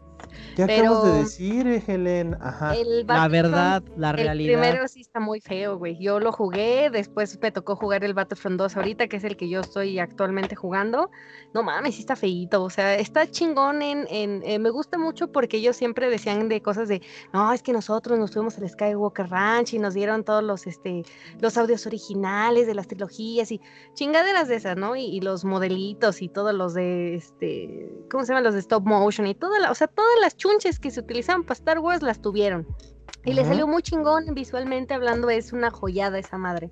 ¿Qué acabas de decir, Helen? Ajá. La verdad, la realidad. El primero sí está muy feo, güey. Yo lo jugué, después me tocó jugar el Battlefront 2 ahorita, que es el que yo estoy actualmente jugando. No mames, sí está feíto. O sea, está chingón en. en eh, me gusta mucho porque ellos siempre decían de cosas de. No, es que nosotros nos fuimos al Skywalker Ranch y nos dieron todos los, este, los audios originales de las trilogías y chingaderas de esas, ¿no? Y, los modelitos y todos los de. este ¿Cómo se llaman? Los de stop motion y toda la. O sea, todas las chunches que se utilizaban para Star Wars las tuvieron. Y le salió muy chingón visualmente hablando, es una joyada esa madre.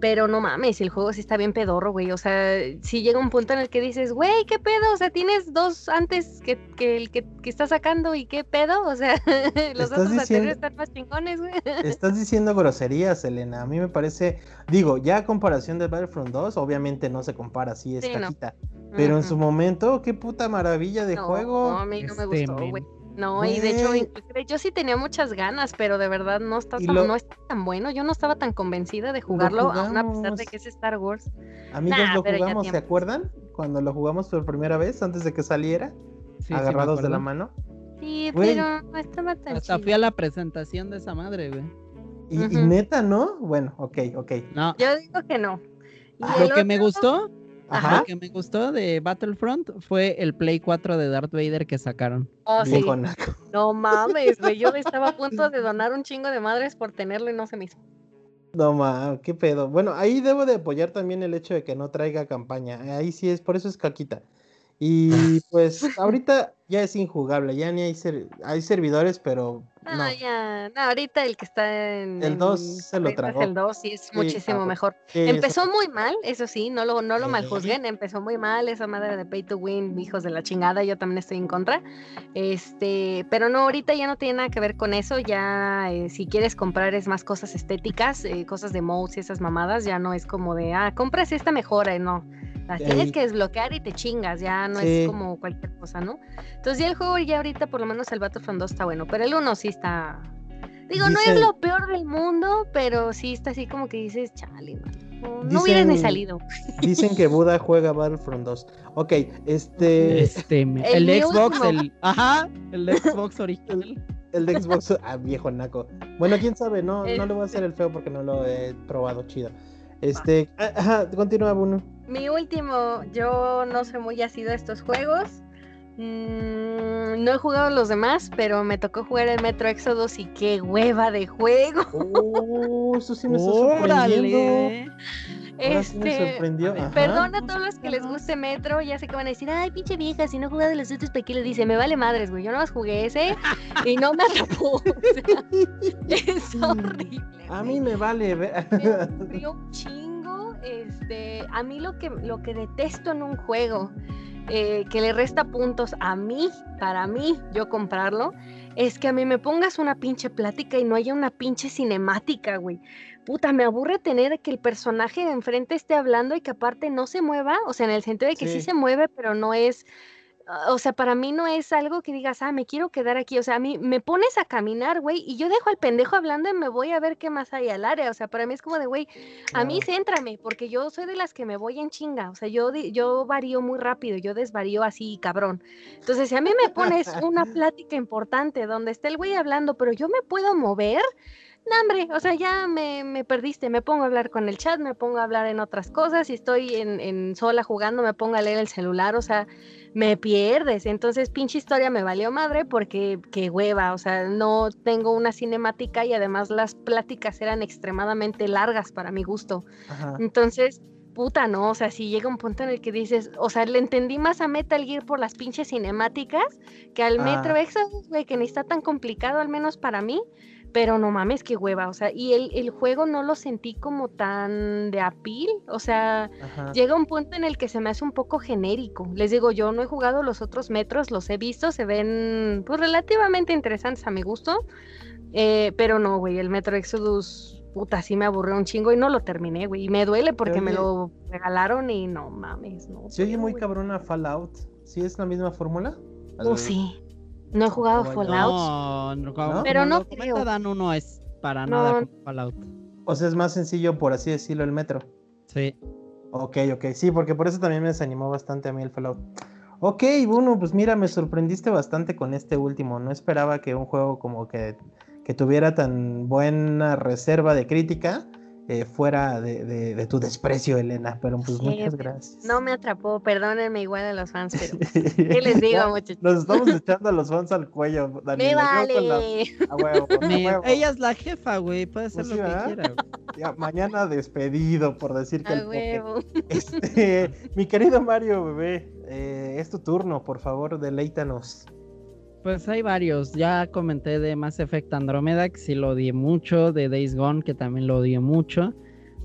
Pero no mames, el juego sí está bien pedorro, güey. O sea, si llega un punto en el que dices, güey, ¿qué pedo? O sea, tienes dos antes que, que el que, que está sacando y qué pedo. O sea, los otros anteriores están más chingones, güey. Estás diciendo groserías, Elena. A mí me parece, digo, ya a comparación de Battlefront 2, obviamente no se compara, sí es cajita. Pero en su momento, qué puta maravilla de juego. No, a mí no me gustó, este, güey. No, y de hecho, yo sí tenía muchas ganas, pero de verdad no está, tan, no está tan bueno. Yo no estaba tan convencida de jugarlo, aún a pesar de que es Star Wars. Amigos, lo jugamos, ¿se acuerdan? Cuando lo jugamos por primera vez, antes de que saliera, agarrados de la mano. Sí, pero no estaba tan Hasta fui a la presentación de esa madre, güey. Y, neta, ¿no? Bueno, ok, ok. No. Yo digo que no. Lo que me gustó lo que me gustó de Battlefront fue el Play 4 de Darth Vader que sacaron. Oh, sí. No mames, güey. Yo estaba a punto de donar un chingo de madres por tenerlo y no se me hizo. No mames, qué pedo. Bueno, ahí debo de apoyar también el hecho de que no traiga campaña. Ahí sí es, por eso es caquita. Y pues ahorita ya es injugable, ya ni hay, hay servidores, pero no. ya, no, ahorita el que está en el 2 se lo tragó. El 2 sí es muchísimo mejor. empezó muy mal, eso sí, no lo, no lo maljuzguen, empezó muy mal esa madre de pay to win, hijos de la chingada, yo también estoy en contra. Este, pero no, ahorita ya no tiene nada que ver con eso, ya eh, si quieres comprar es más cosas estéticas, eh, cosas de modes y esas mamadas, ya no es como de, ah, compras esta mejora, no tienes que desbloquear y te chingas, ya no es como cualquier cosa, ¿no? Entonces ya el juego ya ahorita por lo menos el Battlefront 2 está bueno, pero el 1 sí está... Digo, no es lo peor del mundo, pero sí está así como que dices, chale, No, no hubieras ni salido. Dicen que Buda juega Battlefront 2. Ok, este. este el, de Xbox, el. Ajá, el de Xbox original. El de Xbox, ah, viejo naco. Bueno, quién sabe, no, no le voy a hacer el feo porque no lo he probado chido. Este, ah, ajá, continúa, Bruno. Mi último, yo no sé muy así de estos juegos. Mm, no he jugado los demás, pero me tocó jugar el Metro Exodus y qué hueva de juego. Oh, eso sí me está sorprendiendo. Este, perdona a todos los que les guste Metro, ya sé que van a decir, ay, pinche vieja, si no he jugado los otros, ¿para qué les dice? Me vale madres, güey, yo no más jugué ese y no me atrapó. es horrible. A mí me vale. Me un chingo. Este, a mí lo que, lo que detesto en un juego, eh, que le resta puntos a mí, para mí, yo comprarlo, es que a mí me pongas una pinche plática y no haya una pinche cinemática, güey. Puta, me aburre tener que el personaje de enfrente esté hablando y que aparte no se mueva, o sea, en el sentido de que sí, se mueve, pero no es, o sea, para mí no es algo que digas, ah, me quiero quedar aquí, o sea, a mí me pones a caminar, güey, y yo dejo al pendejo hablando y me voy a ver qué más hay al área, o sea, para mí es como de, güey, a mí céntrame, porque yo soy de las que me voy en chinga, o sea, yo, yo varío muy rápido, yo desvarío así, cabrón. Entonces, si a mí me pones una plática importante donde está el güey hablando, pero yo me puedo mover, no, hombre, o sea, ya me, me, perdiste, me pongo a hablar con el chat, me pongo a hablar en otras cosas, si estoy en, en sola jugando, me pongo a leer el celular, o sea, me pierdes. Entonces, pinche historia me valió madre porque qué hueva, o sea, no tengo una cinemática y además las pláticas eran extremadamente largas para mi gusto. Entonces, puta, ¿no? O sea, si llega un punto en el que dices, o sea, le entendí más a Metal Gear por las pinches cinemáticas que al Metro ah. Exodus, güey, que ni está tan complicado, al menos para mí. Pero no mames, qué hueva, o sea, y el, el juego no lo sentí como tan de apil, o sea, llega un punto en el que se me hace un poco genérico. Les digo, yo no he jugado los otros metros, los he visto, se ven pues relativamente interesantes a mi gusto, eh, pero no, güey, el Metro Exodus, puta, sí me aburrió un chingo y no lo terminé, güey, y me duele porque me lo regalaron y no mames, no. Se oye muy cabrona Fallout, ¿sí es la misma fórmula? Oh, sí. No he jugado Fallout. No, pero no creo. Dan uno es para nada Fallout. O sea, es más sencillo, por así decirlo, el metro. Sí. Ok, ok, sí, porque por eso también me desanimó bastante a mí el Fallout. Ok, bueno, pues mira, me sorprendiste bastante con este último. No esperaba que un juego como que, que tuviera tan buena reserva de crítica eh, fuera de, tu desprecio, Elena, pero pues muchas gracias. No me atrapó, perdónenme igual a los fans, pero ¿qué les digo, muchachos? Nos estamos echando a los fans al cuello, Daniel. ¡Me vale! A huevo, Ella es la jefa, güey, puede ser pues lo que quiera. Ya, mañana despedido por decir que a el huevo. Este, mi querido Mario, bebé, eh, es tu turno, por favor, deleítanos. Pues hay varios. Ya comenté de Mass Effect Andromeda, que sí lo odié mucho, de Days Gone, que también lo odié mucho.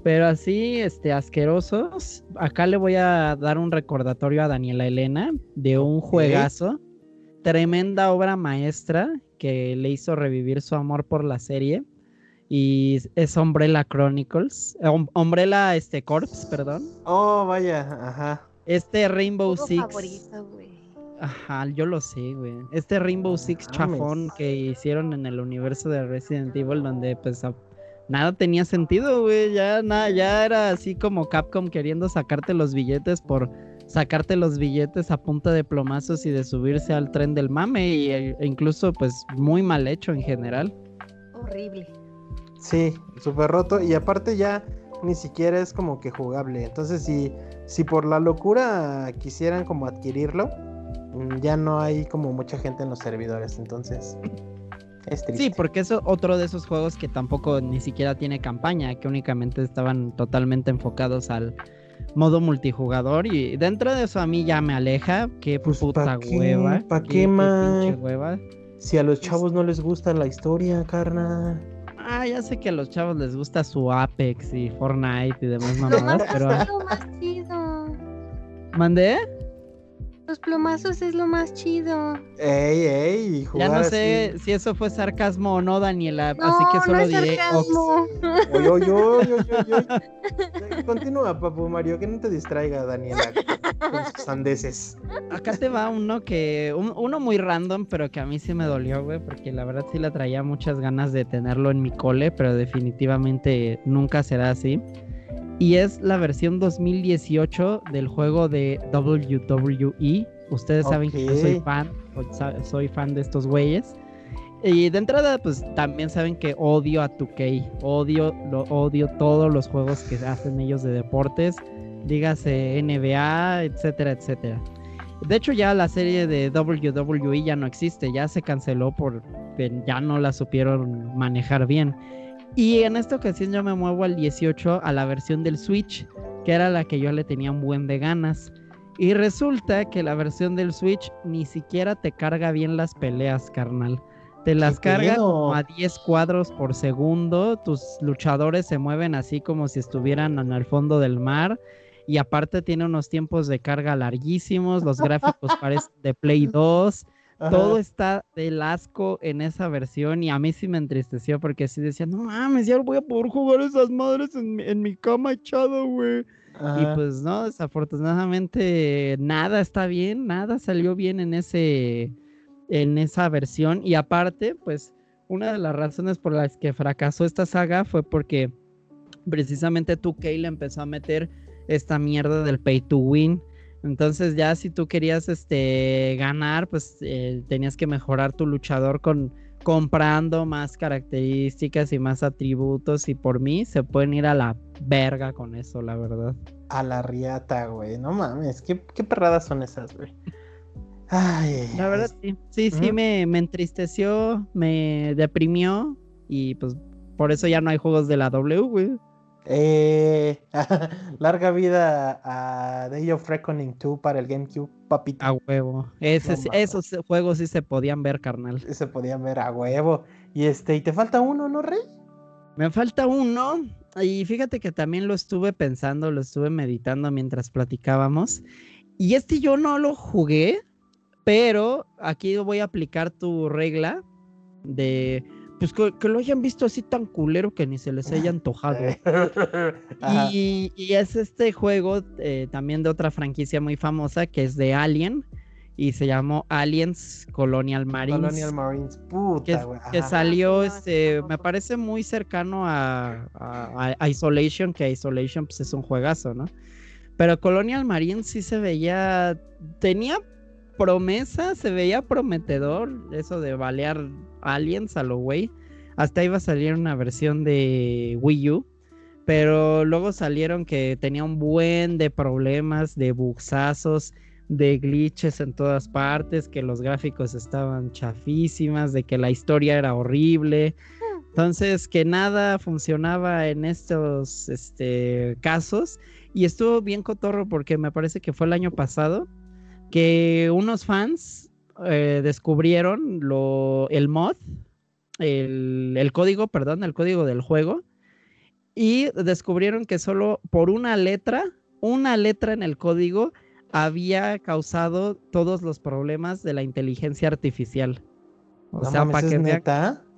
Pero así, este, asquerosos. Acá le voy a dar un recordatorio a Daniela Elena de un juegazo. Tremenda obra maestra que le hizo revivir su amor por la serie. Y es Umbrella Chronicles. Eh, Umbrella este, Corps, perdón. Oh, vaya, ajá. Este Rainbow Six. Ajá, yo lo sé, güey. Este Rainbow Six chafón que hicieron en el universo de Resident Evil, donde pues nada tenía sentido, güey. Ya nada, ya era así como Capcom queriendo sacarte los billetes por sacarte los billetes a punta de plomazos y de subirse al tren del mame y, e incluso pues muy mal hecho en general. Horrible. Sí, súper roto y aparte ya ni siquiera es como que jugable. Entonces si, si por la locura quisieran como adquirirlo, ya no hay como mucha gente en los servidores, entonces es triste. Sí, porque es otro de esos juegos que tampoco ni siquiera tiene campaña, que únicamente estaban totalmente enfocados al modo multijugador y dentro de eso a mí ya me aleja, qué pues, puta hueva. ¿Para qué, más? Si a los chavos no les gusta la historia, carnal. Ah, ya sé que a los chavos les gusta su Apex y Fortnite y demás mamadas, pero... ¿Mandé? Los plomazos es lo más chido. Ey, ey, Ya no sé si eso fue sarcasmo o no, Daniela, así que solo no diré. Oye, oye, oye, oye, Continúa, papu Mario, que no te distraiga, Daniela, con sus andeses. Acá te va uno que, uno muy random, pero que a mí sí me dolió, güey, porque la verdad sí le traía muchas ganas de tenerlo en mi cole, pero definitivamente nunca será así y es la versión 2018 del juego de WWE. Ustedes saben que yo soy fan, soy fan de estos güeyes. Y de entrada, pues también saben que odio a 2K, odio, lo, odio todos los juegos que hacen ellos de deportes, dígase NBA, etcétera, etcétera. De hecho, ya la serie de WWE ya no existe, ya se canceló porque ya no la supieron manejar bien. Y en esta ocasión yo me muevo al 18 a la versión del Switch, que era la que yo le tenía un buen de ganas. Y resulta que la versión del Switch ni siquiera te carga bien las peleas, carnal. Te las carga como a 10 cuadros por segundo. Tus luchadores se mueven así como si estuvieran en el fondo del mar. Y aparte tiene unos tiempos de carga larguísimos. Los gráficos parecen de Play 2. Todo está del asco en esa versión y a mí sí me entristeció porque así decía, no mames, ya voy a poder jugar esas madres en, mi cama echado, güey. Y pues no, desafortunadamente nada está bien, nada salió bien en ese en esa versión. Y aparte, pues una de las razones por las que fracasó esta saga fue porque precisamente 2K le empezó a meter esta mierda del pay to win entonces ya si tú querías este, ganar, pues eh, tenías que mejorar tu luchador con, comprando más características y más atributos y por mí se pueden ir a la verga con eso, la verdad. A la riata, güey. No mames, qué, qué perradas son esas, güey. Ay, la verdad sí, sí, sí me, entristeció, me deprimió y pues por eso ya no hay juegos de la W, güey. Eh, larga vida a Day of Reckoning 2 para el GameCube, papito. A huevo. esos juegos sí se podían ver, carnal. Se podían ver a huevo. Y este, y te falta uno, ¿no, Rey? Me falta uno. Y fíjate que también lo estuve pensando, lo estuve meditando mientras platicábamos. Y este yo no lo jugué, pero aquí voy a aplicar tu regla de pues que, lo hayan visto así tan culero que ni se les haya antojado. y, es este juego eh, también de otra franquicia muy famosa que es de Alien y se llamó Aliens Colonial Marines. Colonial Marines, puta, que, salió, este, me parece muy cercano a, Isolation, que Isolation pues, es un juegazo, ¿no? Pero Colonial Marines sí se veía, tenía promesa, se veía prometedor eso de balear aliens a lo güey. Hasta iba a salir una versión de Wii U. Pero luego salieron que tenía un buen de problemas, de bugsazos, de glitches en todas partes, que los gráficos estaban chafísimas, de que la historia era horrible. Entonces, que nada funcionaba en estos este, casos. Y estuvo bien cotorro porque me parece que fue el año pasado que unos fans eh, descubrieron lo, el mod, el, código, perdón, el código del juego, y descubrieron que solo por una letra, una letra en el código, había causado todos los problemas de la inteligencia artificial. O sea, para que vean,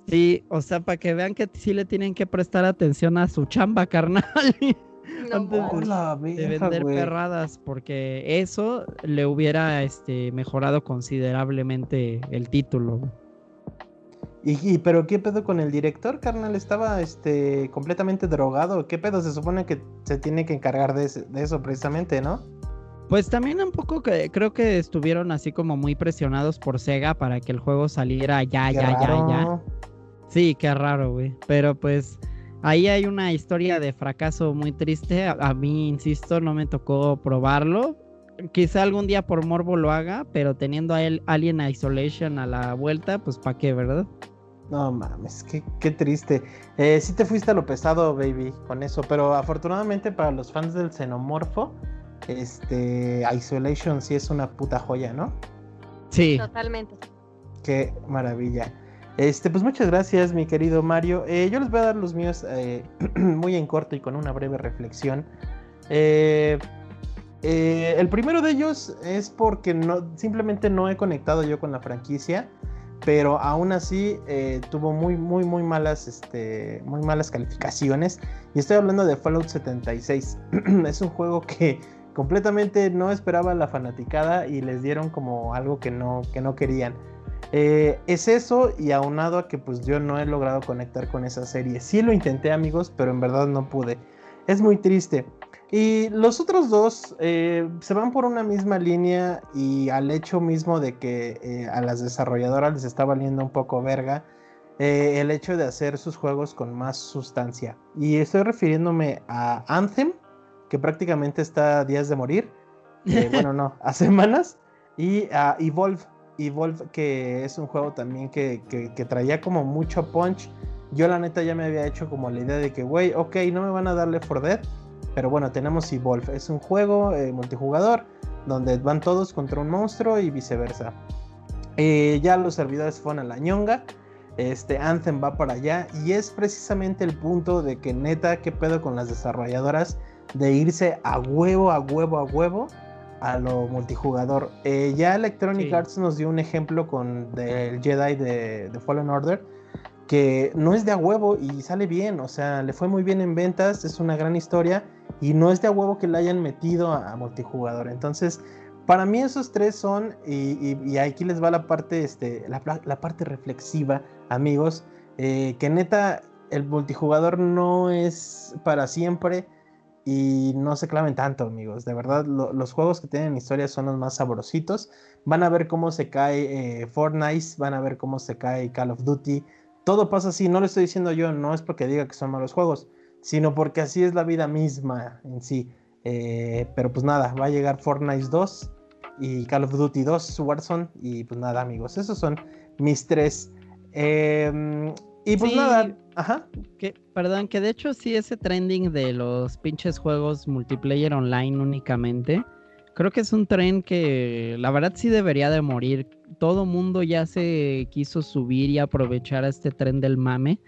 Sí, o sea, para que vean que sí le tienen que prestar atención a su chamba, carnal. antes de, vender perradas, porque eso le hubiera este, mejorado considerablemente el título. ¿Y, pero qué pedo con el director, carnal? ¿Estaba este, completamente drogado? ¿Qué pedo? Se supone que se tiene que encargar de, eso precisamente, ¿no? Pues también un poco que creo que estuvieron así como muy presionados por Sega para que el juego saliera ya, ya, ya, ya. Sí, qué raro, güey. Pero pues Ahí hay una historia de fracaso muy triste. A, mí, insisto, no me tocó probarlo. Quizá algún día por morbo lo haga, pero teniendo a él Alien Isolation a la vuelta, pues pa' qué, ¿verdad? No mames, qué, qué triste. Eh, sí te fuiste a lo pesado, baby, con eso, pero afortunadamente para los fans del xenomorfo, este Isolation sí es una puta joya, ¿no? Sí. Totalmente. Qué maravilla. Este, pues muchas gracias, mi querido Mario. Eh, yo les voy a dar los míos eh, muy en corto y con una breve reflexión. Eh, el primero de ellos es porque no, simplemente no he conectado yo con la franquicia, pero aún así tuvo muy, muy, muy malas, este, muy malas calificaciones. Y estoy hablando de Fallout 76. es un juego que completamente no esperaba la fanaticada y les dieron como algo que no, que no querían. Eh, es eso y aunado a que pues yo no he logrado conectar con esa serie. Sí lo intenté amigos, pero en verdad no pude. Es muy triste. Y los otros dos eh, se van por una misma línea y al hecho mismo de que eh, a las desarrolladoras les está valiendo un poco verga el hecho de hacer sus juegos con más sustancia. Y estoy refiriéndome a Anthem, que prácticamente está a días de morir. bueno, no, a semanas. Y a Evolve, Evolve, que es un juego también que, traía como mucho punch. Yo la neta ya me había hecho como la idea de que, güey, ok, no me van a darle for Dead, pero bueno, tenemos Evolve. Es un juego eh, multijugador donde van todos contra un monstruo y viceversa. Eh, ya los servidores fueron a la ñonga. Este Anthem va para allá y es precisamente el punto de que neta, qué pedo con las desarrolladoras de irse a huevo, a huevo, a huevo a lo multijugador. Eh, ya Electronic Arts nos dio un ejemplo con el Jedi de, Fallen Order, que no es de a huevo y sale bien, o sea, le fue muy bien en ventas, es una gran historia y no es de a huevo que la hayan metido a, multijugador. Entonces, para mí esos tres son, y, aquí les va la parte, este, la, parte reflexiva, amigos, eh, que neta, el multijugador no es para siempre y no se claven tanto, amigos. De verdad, los juegos que tienen historia son los más sabrositos. Van a ver cómo se cae eh, Fortnite, van a ver cómo se cae Call of Duty. Todo pasa así, no lo estoy diciendo yo, no es porque diga que son malos juegos, sino porque así es la vida misma en sí. Eh, pero pues nada, va a llegar Fortnite 2 y Call of Duty 2, Warzone. Y pues nada, amigos, esos son mis tres. Em, y pues nada, ajá. Que, perdón, que de hecho sí ese trending de los pinches juegos multiplayer online únicamente, creo que es un tren que la verdad sí debería de morir. Todo mundo ya se quiso subir y aprovechar a este tren del mame.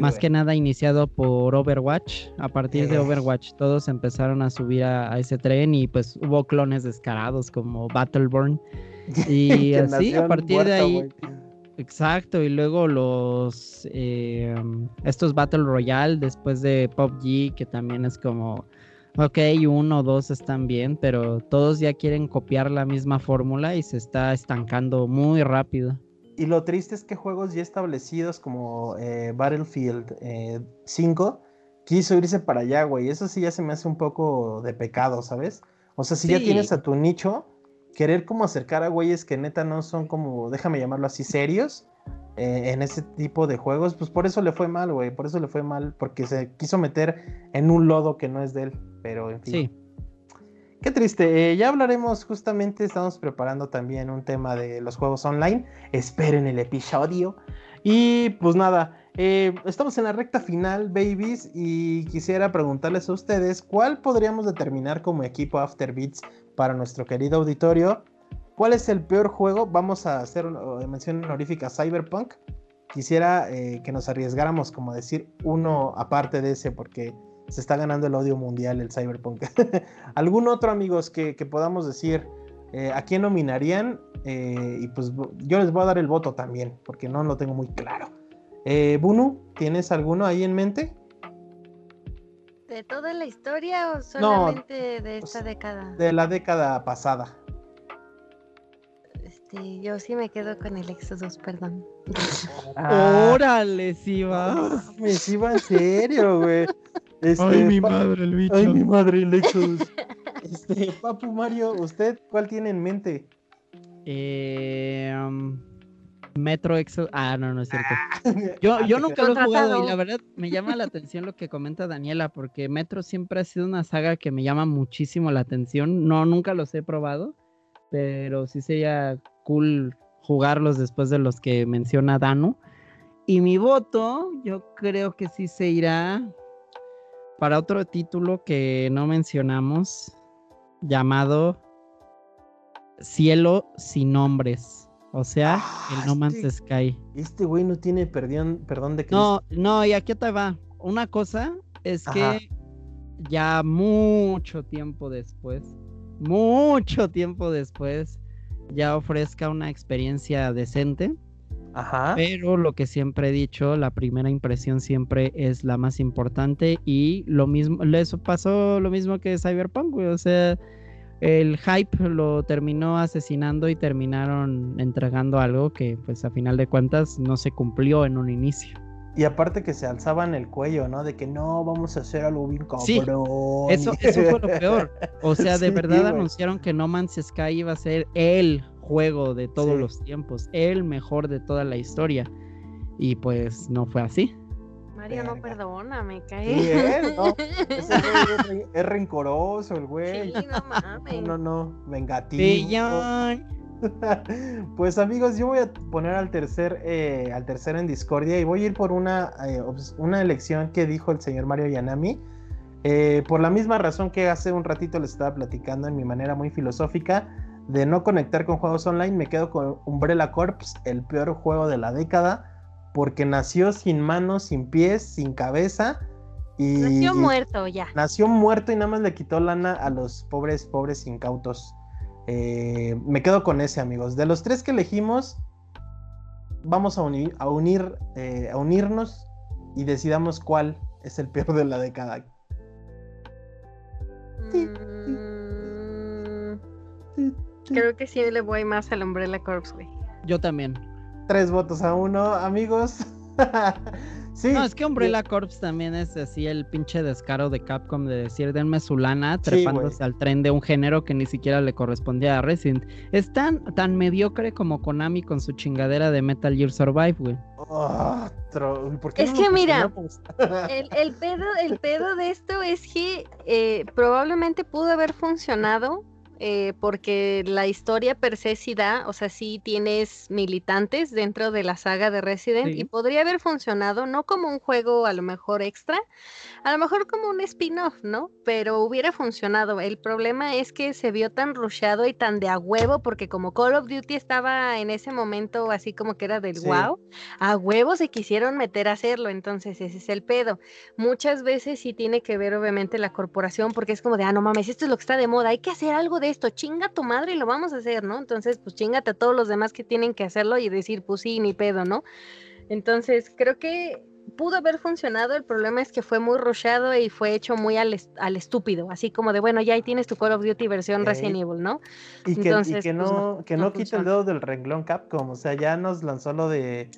Más que nada iniciado por Overwatch. A partir de Overwatch todos empezaron a subir a, ese tren y pues hubo clones descarados como Battleborn. Y así, a partir de ahí... Exacto, y luego los eh, estos Battle Royale después de PUBG, que también es como, ok, uno o dos están bien, pero todos ya quieren copiar la misma fórmula y se está estancando muy rápido. Y lo triste es que juegos ya establecidos como eh, Battlefield 5 eh, quiso irse para allá, güey. Eso sí ya se me hace un poco de pecado, ¿sabes? O sea, si ya tienes a tu nicho, querer como acercar a güeyes que neta no son como, déjame llamarlo así, serios eh, en ese tipo de juegos, pues por eso le fue mal, güey, por eso le fue mal, porque se quiso meter en un lodo que no es de él, pero en fin. Sí. Qué triste, eh, ya hablaremos justamente, estamos preparando también un tema de los juegos online, esperen el episodio. Y pues nada, eh, estamos en la recta final, babies, y quisiera preguntarles a ustedes cuál podríamos determinar como equipo After Beats para nuestro querido auditorio. ¿Cuál es el peor juego? Vamos a hacer una mención honorífica Cyberpunk. Quisiera eh, que nos arriesgáramos como decir uno aparte de ese porque se está ganando el odio mundial el Cyberpunk. ¿Algún otro amigos que, podamos decir eh, a quién nominarían? Eh, y pues yo les voy a dar el voto también porque no lo tengo muy claro. Bunu, ¿tienes alguno ahí en mente? ¿De toda la historia o solamente de esta década? De la década pasada. Este, yo sí me quedo con el Exodus, perdón. Ah. Órale, sí va. Me sí va en serio, güey. Este, ay, mi madre, el bicho. Ay, mi madre, el Exodus. Este, Papu Mario, ¿usted cuál tiene en mente? Eh. Um, Metro Exodus. Ah, no, no es cierto. Ah, yo, yo nunca lo he jugado y la verdad me llama la atención lo que comenta Daniela, porque Metro siempre ha sido una saga que me llama muchísimo la atención. No, nunca los he probado, pero sí sería cool jugarlos después de los que menciona Danu. Y mi voto, yo creo que sí se irá para otro título que no mencionamos, llamado Cielo sin nombres. O sea, el ah, No Man's este Sky. Este güey no tiene perdón, perdón de que. No, no, y aquí te va. Una cosa es que ya mucho tiempo después, mucho tiempo después, ya ofrezca una experiencia decente. Ajá. Pero lo que siempre he dicho, la primera impresión siempre es la más importante y lo mismo, eso pasó lo mismo que Cyberpunk, güey. O sea, el hype lo terminó asesinando y terminaron entregando algo que pues a final de cuentas no se cumplió en un inicio. Y aparte que se alzaban el cuello, ¿no? De que no, vamos a hacer algo bien cabrón. Sí, eso, eso fue lo peor. O sea, de verdad anunciaron que No Man's Sky iba a ser el juego de todos los tiempos, el mejor de toda la historia. Y pues no fue así. Mario no perdona, me cae. ¿no? es, rencoroso el güey. Sí, no mames. No, no, no, vengativo. pues amigos, yo voy a poner al tercer, eh, al tercero en discordia y voy a ir por una, eh, una elección que dijo el señor Mario Yanami. Eh, por la misma razón que hace un ratito les estaba platicando en mi manera muy filosófica de no conectar con juegos online, me quedo con Umbrella Corps, el peor juego de la década porque nació sin manos, sin pies, sin cabeza. Y nació muerto ya. Nació muerto y nada más le quitó lana a los pobres, pobres incautos. Eh, me quedo con ese, amigos. De los tres que elegimos, vamos a unir, a unir, eh, a unirnos y decidamos cuál es el peor de la década. Mm, creo que sí le voy más al Umbrella Corps, güey. Yo también. Tres votos a uno, amigos. no, es que Umbrella Corps también es así el pinche descaro de Capcom de decir, denme su lana, trepándose al tren de un género que ni siquiera le correspondía a Resident. Es tan, tan mediocre como Konami con su chingadera de Metal Gear Survive, güey. es que mira, el, pedo, el pedo de esto es que eh, probablemente pudo haber funcionado eh, porque la historia per se sí da, o sea, sí tienes militantes dentro de la saga de Resident y podría haber funcionado no como un juego a lo mejor extra, a lo mejor como un spin-off, ¿no? Pero hubiera funcionado. El problema es que se vio tan rushado y tan de a huevo, porque como Call of Duty estaba en ese momento así como que era del wow, a huevo se quisieron meter a hacerlo, entonces ese es el pedo. Muchas veces sí tiene que ver obviamente la corporación, porque es como de, ah, no mames, esto es lo que está de moda, hay que hacer algo de esto, chinga tu madre y lo vamos a hacer, ¿no? Entonces, pues chingate a todos los demás que tienen que hacerlo y decir, pues sí, ni pedo, ¿no? Entonces, creo que pudo haber funcionado, el problema es que fue muy rushado y fue hecho muy al, estúpido, así como de, bueno, ya ahí tienes tu Call of Duty versión Resident Evil, ¿no? Y que, Entonces, que pues, no, que no, quita el dedo del renglón Capcom, o sea, ya nos lanzó lo de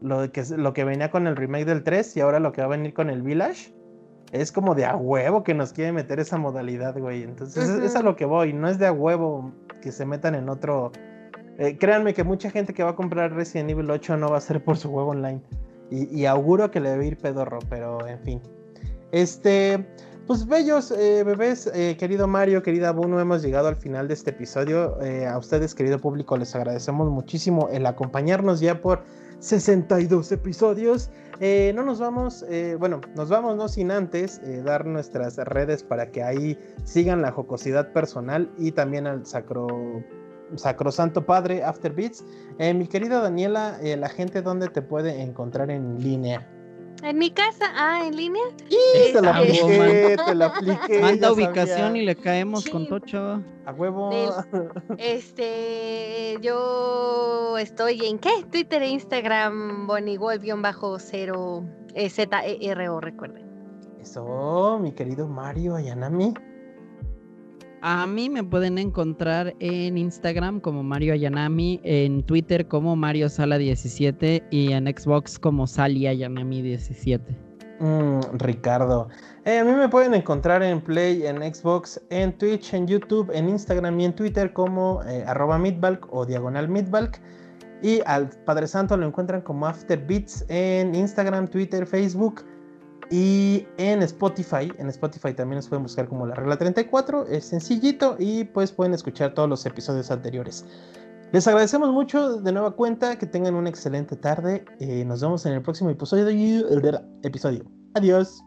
lo que lo que venía con el remake del 3 y ahora lo que va a venir con el Village es como de a huevo que nos quiere meter esa modalidad, güey. Entonces es, a lo que voy, no es de a huevo que se metan en otro... Eh, créanme que mucha gente que va a comprar Resident Evil 8 no va a ser por su juego online. Y, auguro que le a ir pedorro, pero en fin. Este, pues bellos eh, bebés, eh, querido Mario, querida Bruno, hemos llegado al final de este episodio. a ustedes, querido público, les agradecemos muchísimo el acompañarnos ya por 62 episodios. Eh, no nos vamos, eh, bueno, nos vamos no sin antes eh, dar nuestras redes para que ahí sigan la jocosidad personal y también al sacro Sacrosanto Padre After Beats. mi querida Daniela, la gente dónde te puede encontrar en línea. En mi casa, ah, en línea. te la apliqué, te la apliqué. Manda ubicación y le caemos con Tocho. A huevo. este, yo estoy en qué? Twitter e Instagram, bajo 0 Z-E-R-O, recuerden. Eso, mi querido Mario Ayanami. A mí me pueden encontrar en Instagram como Mario Ayanami, en Twitter como Mario Sala 17 y en Xbox como Sali Ayanami 17. Mm, Ricardo. Eh, a mí me pueden encontrar en Play, en Xbox, en Twitch, en YouTube, en Instagram y en Twitter como eh, arroba midbalk o diagonal midbalk. Y al Padre Santo lo encuentran como After Beats en Instagram, Twitter, Facebook. Y en Spotify, en Spotify también nos pueden buscar como la regla 34, es sencillito y pues pueden escuchar todos los episodios anteriores. Les agradecemos mucho de nueva cuenta, que tengan una excelente tarde. Eh, nos vemos en el próximo episodio. episodio. Adiós.